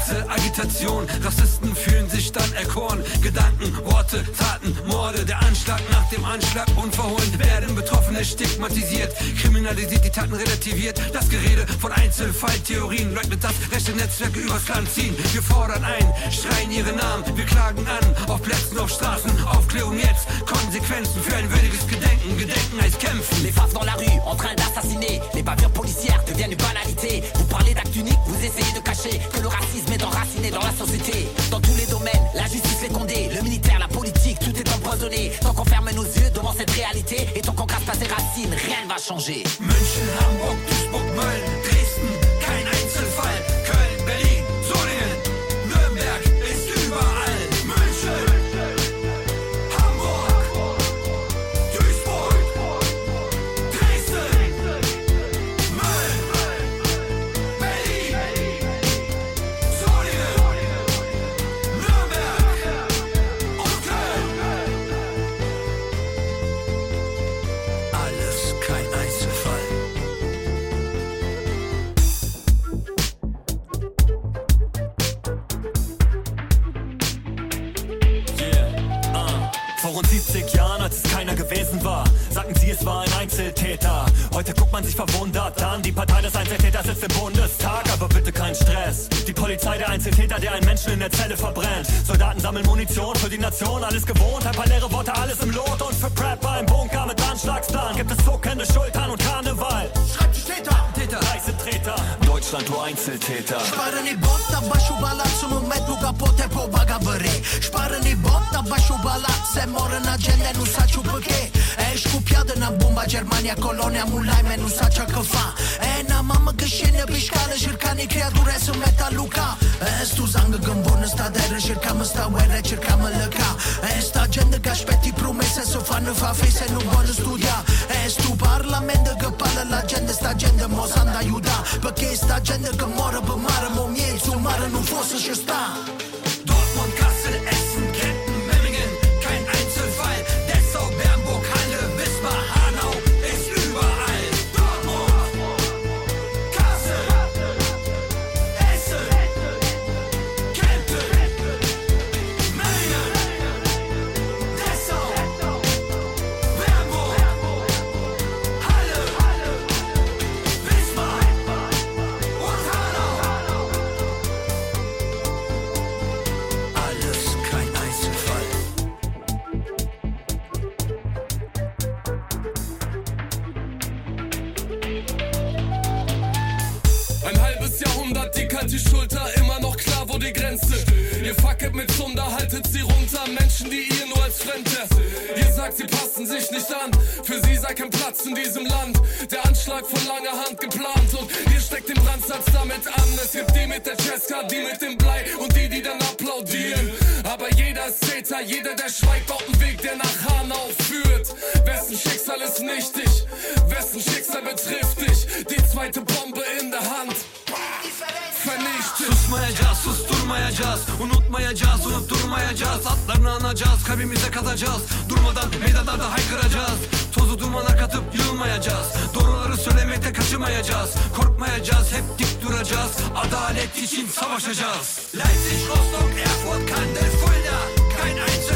reinhören. Agitation. Rassisten fühlen sich dann erkoren. Gedanken, Worte, Taten, Morde. Der Anschlag nach dem Anschlag unverhohlen werden Betroffene stigmatisiert. Kriminalisiert, die Taten relativiert. Das Gerede von Einzelfalltheorien leugnet das rechte Netzwerke übers Land ziehen. Wir fordern ein, schreien ihre Namen. Wir klagen an, auf Plätzen, auf Straßen. Aufklärung jetzt, Konsequenzen für ein würdiges Gedenken. Gedenken heißt kämpfen. Les faves dans la rue, en train d'assassiner. Les bavures policières deviennent une banalité. Vous parlez d'actes uniques, vous essayez de cacher que le racisme est enraciné dans la société. Dans tous les domaines, la justice est condée, le militaire, la politique, tout est empoisonné. Tant qu'on ferme nos yeux devant cette réalité et tant qu'on casse pas ses racines, rien ne va changer. Hamburg, Einzeltäter. Heute guckt man sich verwundert an. Die Partei des Einzeltäters sitzt im Bundestag, aber bitte kein Stress. Die Polizei der Einzeltäter, der einen Menschen in der Zelle verbrennt. Soldaten sammeln Munition für die Nation, alles gewohnt. Ein paar leere Worte, alles im Lot. Und für Prepper im Bunker mit Anschlagsplan gibt es zuckende Schultern und Karneval. Schreibt die Täter, Täter, weiße Treter. Deutschland, du Einzeltäter. Spară-ne bota, bașu balat, sunt un metru capote pe o bagabăre. Spară-ne bota, bașu balat, se mor în agenda, nu sa ciupăche. Ești cu piadă na bomba Germania, colonia mulai, nu sa ce că fa. E na mamă gășene, pișcală, jircani, creature, să metaluca. Estu zangă gâmbonă, sta de ră, jircam, sta uere, circam, lăca. Esta agenda, ca șpeti promese, să fană fa fese, nu bună studia. Estu parlament, de găpală, la agenda, sta agenda, mozanda, iuda. Perché sta agenda, că moră, pe mară, mă mieți, umară, nu fost să-și sta. Dortmund, Kassel, passen sich nicht an. Für sie sei kein Platz in diesem Land. Der Anschlag von langer Hand geplant und ihr steckt den Brandsatz damit an. Es gibt die mit der Cheska, die mit dem Blei und die, die dann applaudieren. Aber jeder ist Täter, jeder, der schweigt, baut einen Weg, der nach Hanau führt. Wessen Schicksal ist nichtig? Wessen Schicksal betrifft dich? Die zweite Bombe in der Hand. Susmayacağız, susturmayacağız. Unutmayacağız, unutturmayacağız. Atlarını anacağız, kalbimize katacağız. Durmadan meydanlarda haykıracağız. Tozu dumana katıp yılmayacağız. Doğruları söylemekte kaçımayacağız Korkmayacağız, hep dik duracağız. Adalet için savaşacağız. Leipzig, Rostock, Erfurt, Kandel, Fulda. Kein Einzelfall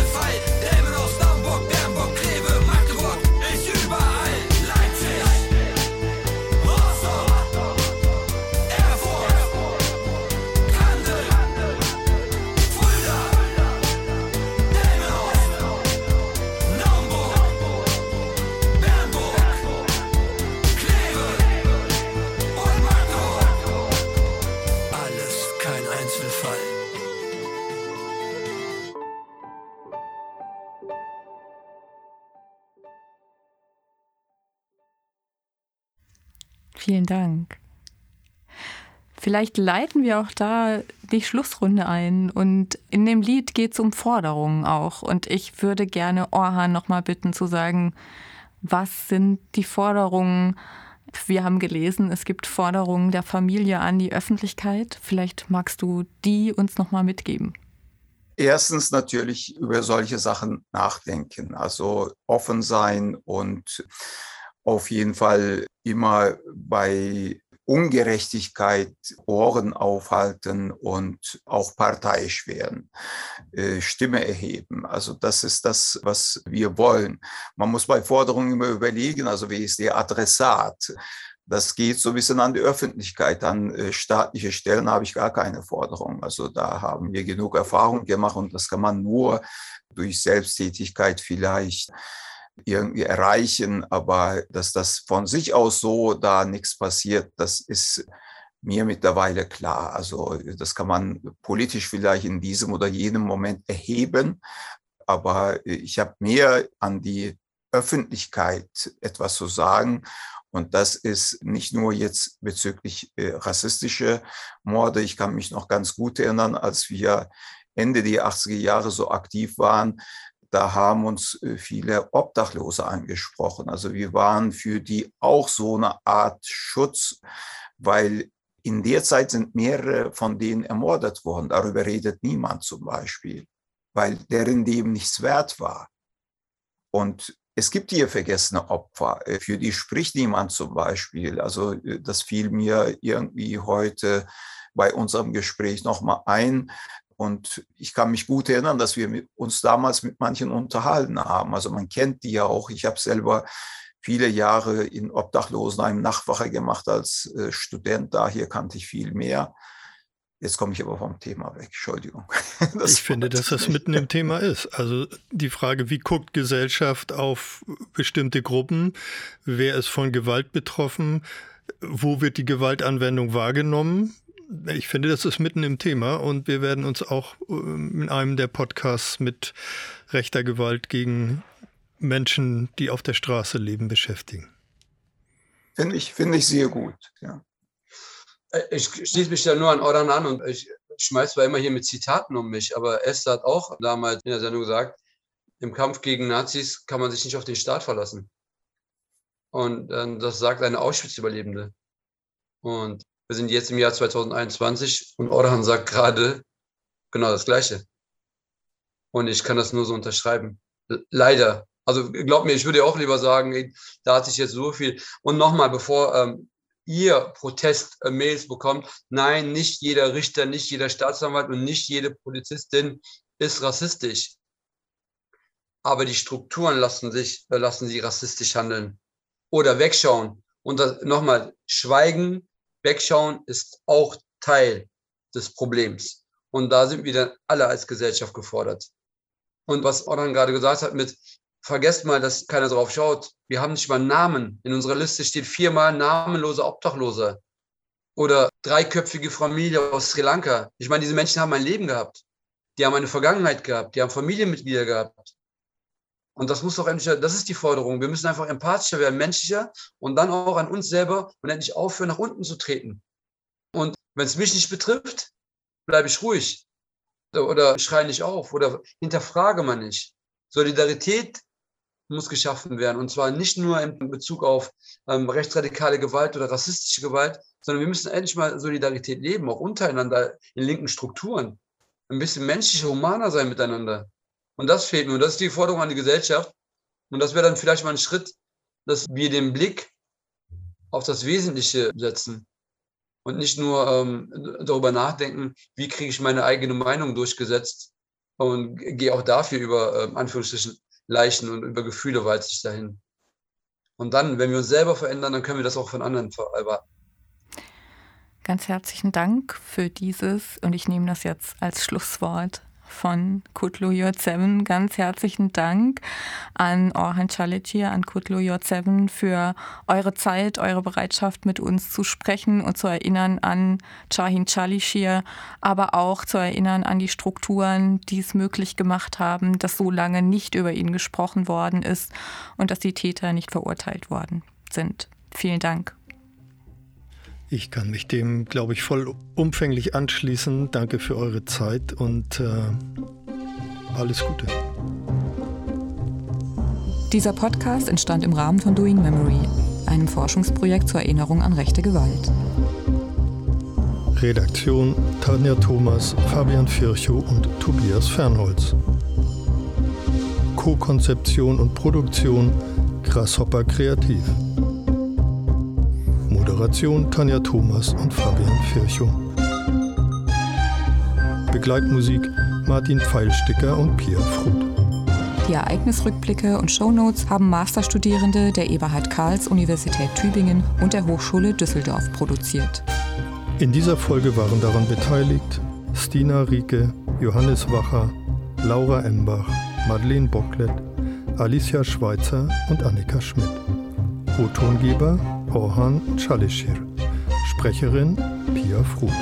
Vielen Dank. Vielleicht leiten wir auch da die Schlussrunde ein. Und in dem Lied geht es um Forderungen auch. Und ich würde gerne Orhan nochmal bitten zu sagen, was sind die Forderungen? Wir haben gelesen, es gibt Forderungen der Familie an die Öffentlichkeit. Vielleicht magst du die uns nochmal mitgeben. Erstens natürlich über solche Sachen nachdenken, also offen sein und auf jeden Fall immer bei Ungerechtigkeit Ohren aufhalten und auch parteiisch werden, äh, Stimme erheben. Also das ist das, was wir wollen. Man muss bei Forderungen immer überlegen, also wie ist der Adressat? Das geht so ein bisschen an die Öffentlichkeit. An äh, staatliche Stellen habe ich gar keine Forderung. Also da haben wir genug Erfahrung gemacht und das kann man nur durch Selbsttätigkeit vielleicht irgendwie erreichen, aber dass das von sich aus so da nichts passiert, das ist mir mittlerweile klar. Also das kann man politisch vielleicht in diesem oder jenem Moment erheben, aber ich habe mehr an die Öffentlichkeit etwas zu sagen. Und das ist nicht nur jetzt bezüglich äh, rassistische Morde. Ich kann mich noch ganz gut erinnern, als wir Ende der 80er Jahre so aktiv waren, da haben uns äh, viele Obdachlose angesprochen. Also wir waren für die auch so eine Art Schutz, weil in der Zeit sind mehrere von denen ermordet worden. Darüber redet niemand zum Beispiel, weil deren Leben nichts wert war. Und es gibt hier vergessene Opfer, äh, für die spricht niemand zum Beispiel. Also äh, das fiel mir irgendwie heute bei unserem Gespräch nochmal ein. Und ich kann mich gut erinnern, dass wir uns damals mit manchen unterhalten haben. Also man kennt die ja auch. Ich habe selber viele Jahre in Obdachlosenheim Nachtwache gemacht als äh, Student. Da hier kannte ich viel mehr. Jetzt komme ich aber vom Thema weg. Entschuldigung. Das ich finde, dass das mitten im Thema ist. Also die Frage, wie guckt Gesellschaft auf bestimmte Gruppen? Wer ist von Gewalt betroffen? Wo wird die Gewaltanwendung wahrgenommen? Ich finde, das ist mitten im Thema und wir werden uns auch ähm, in einem der Podcasts mit rechter Gewalt gegen Menschen, die auf der Straße leben, beschäftigen. Finde ich, finde ich sehr gut, ja. Ich schließe mich da nur an Orhan an und ich schmeiß zwar immer hier mit Zitaten um mich, aber Esther hat auch damals in der Sendung gesagt, im Kampf gegen Nazis kann man sich nicht auf den Staat verlassen. Und äh, das sagt eine Auschwitz-Überlebende. Und wir sind jetzt im Jahr 2021 und Orhan sagt gerade genau das Gleiche. Und ich kann das nur so unterschreiben. Leider. Also glaub mir, ich würde auch lieber sagen, da hat sich jetzt so viel. Und nochmal, bevor ähm, ihr Protest-Mails bekommt, nein, nicht jeder Richter, nicht jeder Staatsanwalt und nicht jede Polizistin ist rassistisch. Aber die Strukturen lassen sich, äh, lassen sie rassistisch handeln oder wegschauen. Und nochmal, Schweigen Wegschauen ist auch Teil des Problems. Und da sind wir dann alle als Gesellschaft gefordert. Und was Orhan gerade gesagt hat mit, vergesst mal, dass keiner drauf schaut. Wir haben nicht mal Namen. In unserer Liste steht viermal namenlose Obdachlose. Oder dreiköpfige Familie aus Sri Lanka. Ich meine, diese Menschen haben ein Leben gehabt. Die haben eine Vergangenheit gehabt. Die haben Familienmitglieder gehabt. Und das muss doch endlich, das ist die Forderung. Wir müssen einfach empathischer werden, menschlicher und dann auch an uns selber und endlich aufhören, nach unten zu treten. Und wenn es mich nicht betrifft, bleibe ich ruhig oder schreie nicht auf oder hinterfrage man nicht. Solidarität muss geschaffen werden. Und zwar nicht nur in Bezug auf ähm, rechtsradikale Gewalt oder rassistische Gewalt, sondern wir müssen endlich mal Solidarität leben, auch untereinander in linken Strukturen. Ein bisschen menschlicher, humaner sein miteinander. Und das fehlt mir. Und das ist die Forderung an die Gesellschaft. Und das wäre dann vielleicht mal ein Schritt, dass wir den Blick auf das Wesentliche setzen und nicht nur ähm, darüber nachdenken, wie kriege ich meine eigene Meinung durchgesetzt und gehe auch dafür über ähm, Anführungsstrichen Leichen und über Gefühle weit sich dahin. Und dann, wenn wir uns selber verändern, dann können wir das auch von anderen erwarten. Ganz herzlichen Dank für dieses und ich nehme das jetzt als Schlusswort von Kutlu J7. Ganz herzlichen Dank an Orhan Chalichir, an Kutlu J7 für eure Zeit, eure Bereitschaft, mit uns zu sprechen und zu erinnern an Chahin Chalichir, aber auch zu erinnern an die Strukturen, die es möglich gemacht haben, dass so lange nicht über ihn gesprochen worden ist und dass die Täter nicht verurteilt worden sind. Vielen Dank. Ich kann mich dem, glaube ich, vollumfänglich anschließen. Danke für eure Zeit und äh, alles Gute. Dieser Podcast entstand im Rahmen von Doing Memory, einem Forschungsprojekt zur Erinnerung an rechte Gewalt. Redaktion Tanja Thomas, Fabian Virchow und Tobias Fernholz. Co-Konzeption und Produktion Grasshopper Kreativ. Moderation Tanja Thomas und Fabian Virchow. Begleitmusik Martin Pfeilsticker und Pia Fruth. Die Ereignisrückblicke und Shownotes haben Masterstudierende der Eberhard Karls Universität Tübingen und der Hochschule Düsseldorf produziert. In dieser Folge waren daran beteiligt Stina Rieke, Johannes Wacher, Laura Embach, Madeleine Bocklet, Alicia Schweitzer und Annika Schmidt. O-Tongeber Orhan Chalishir. Sprecherin Pia Fruth.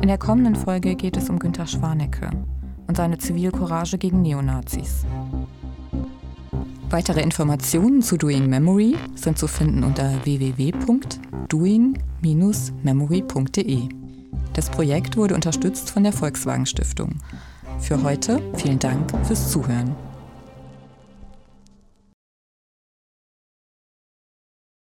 In der kommenden Folge geht es um Günter Schwanecke und seine Zivilcourage gegen Neonazis. Weitere Informationen zu Doing Memory sind zu finden unter www.doing-memory.de. Das Projekt wurde unterstützt von der Volkswagen Stiftung für heute vielen Dank fürs Zuhören.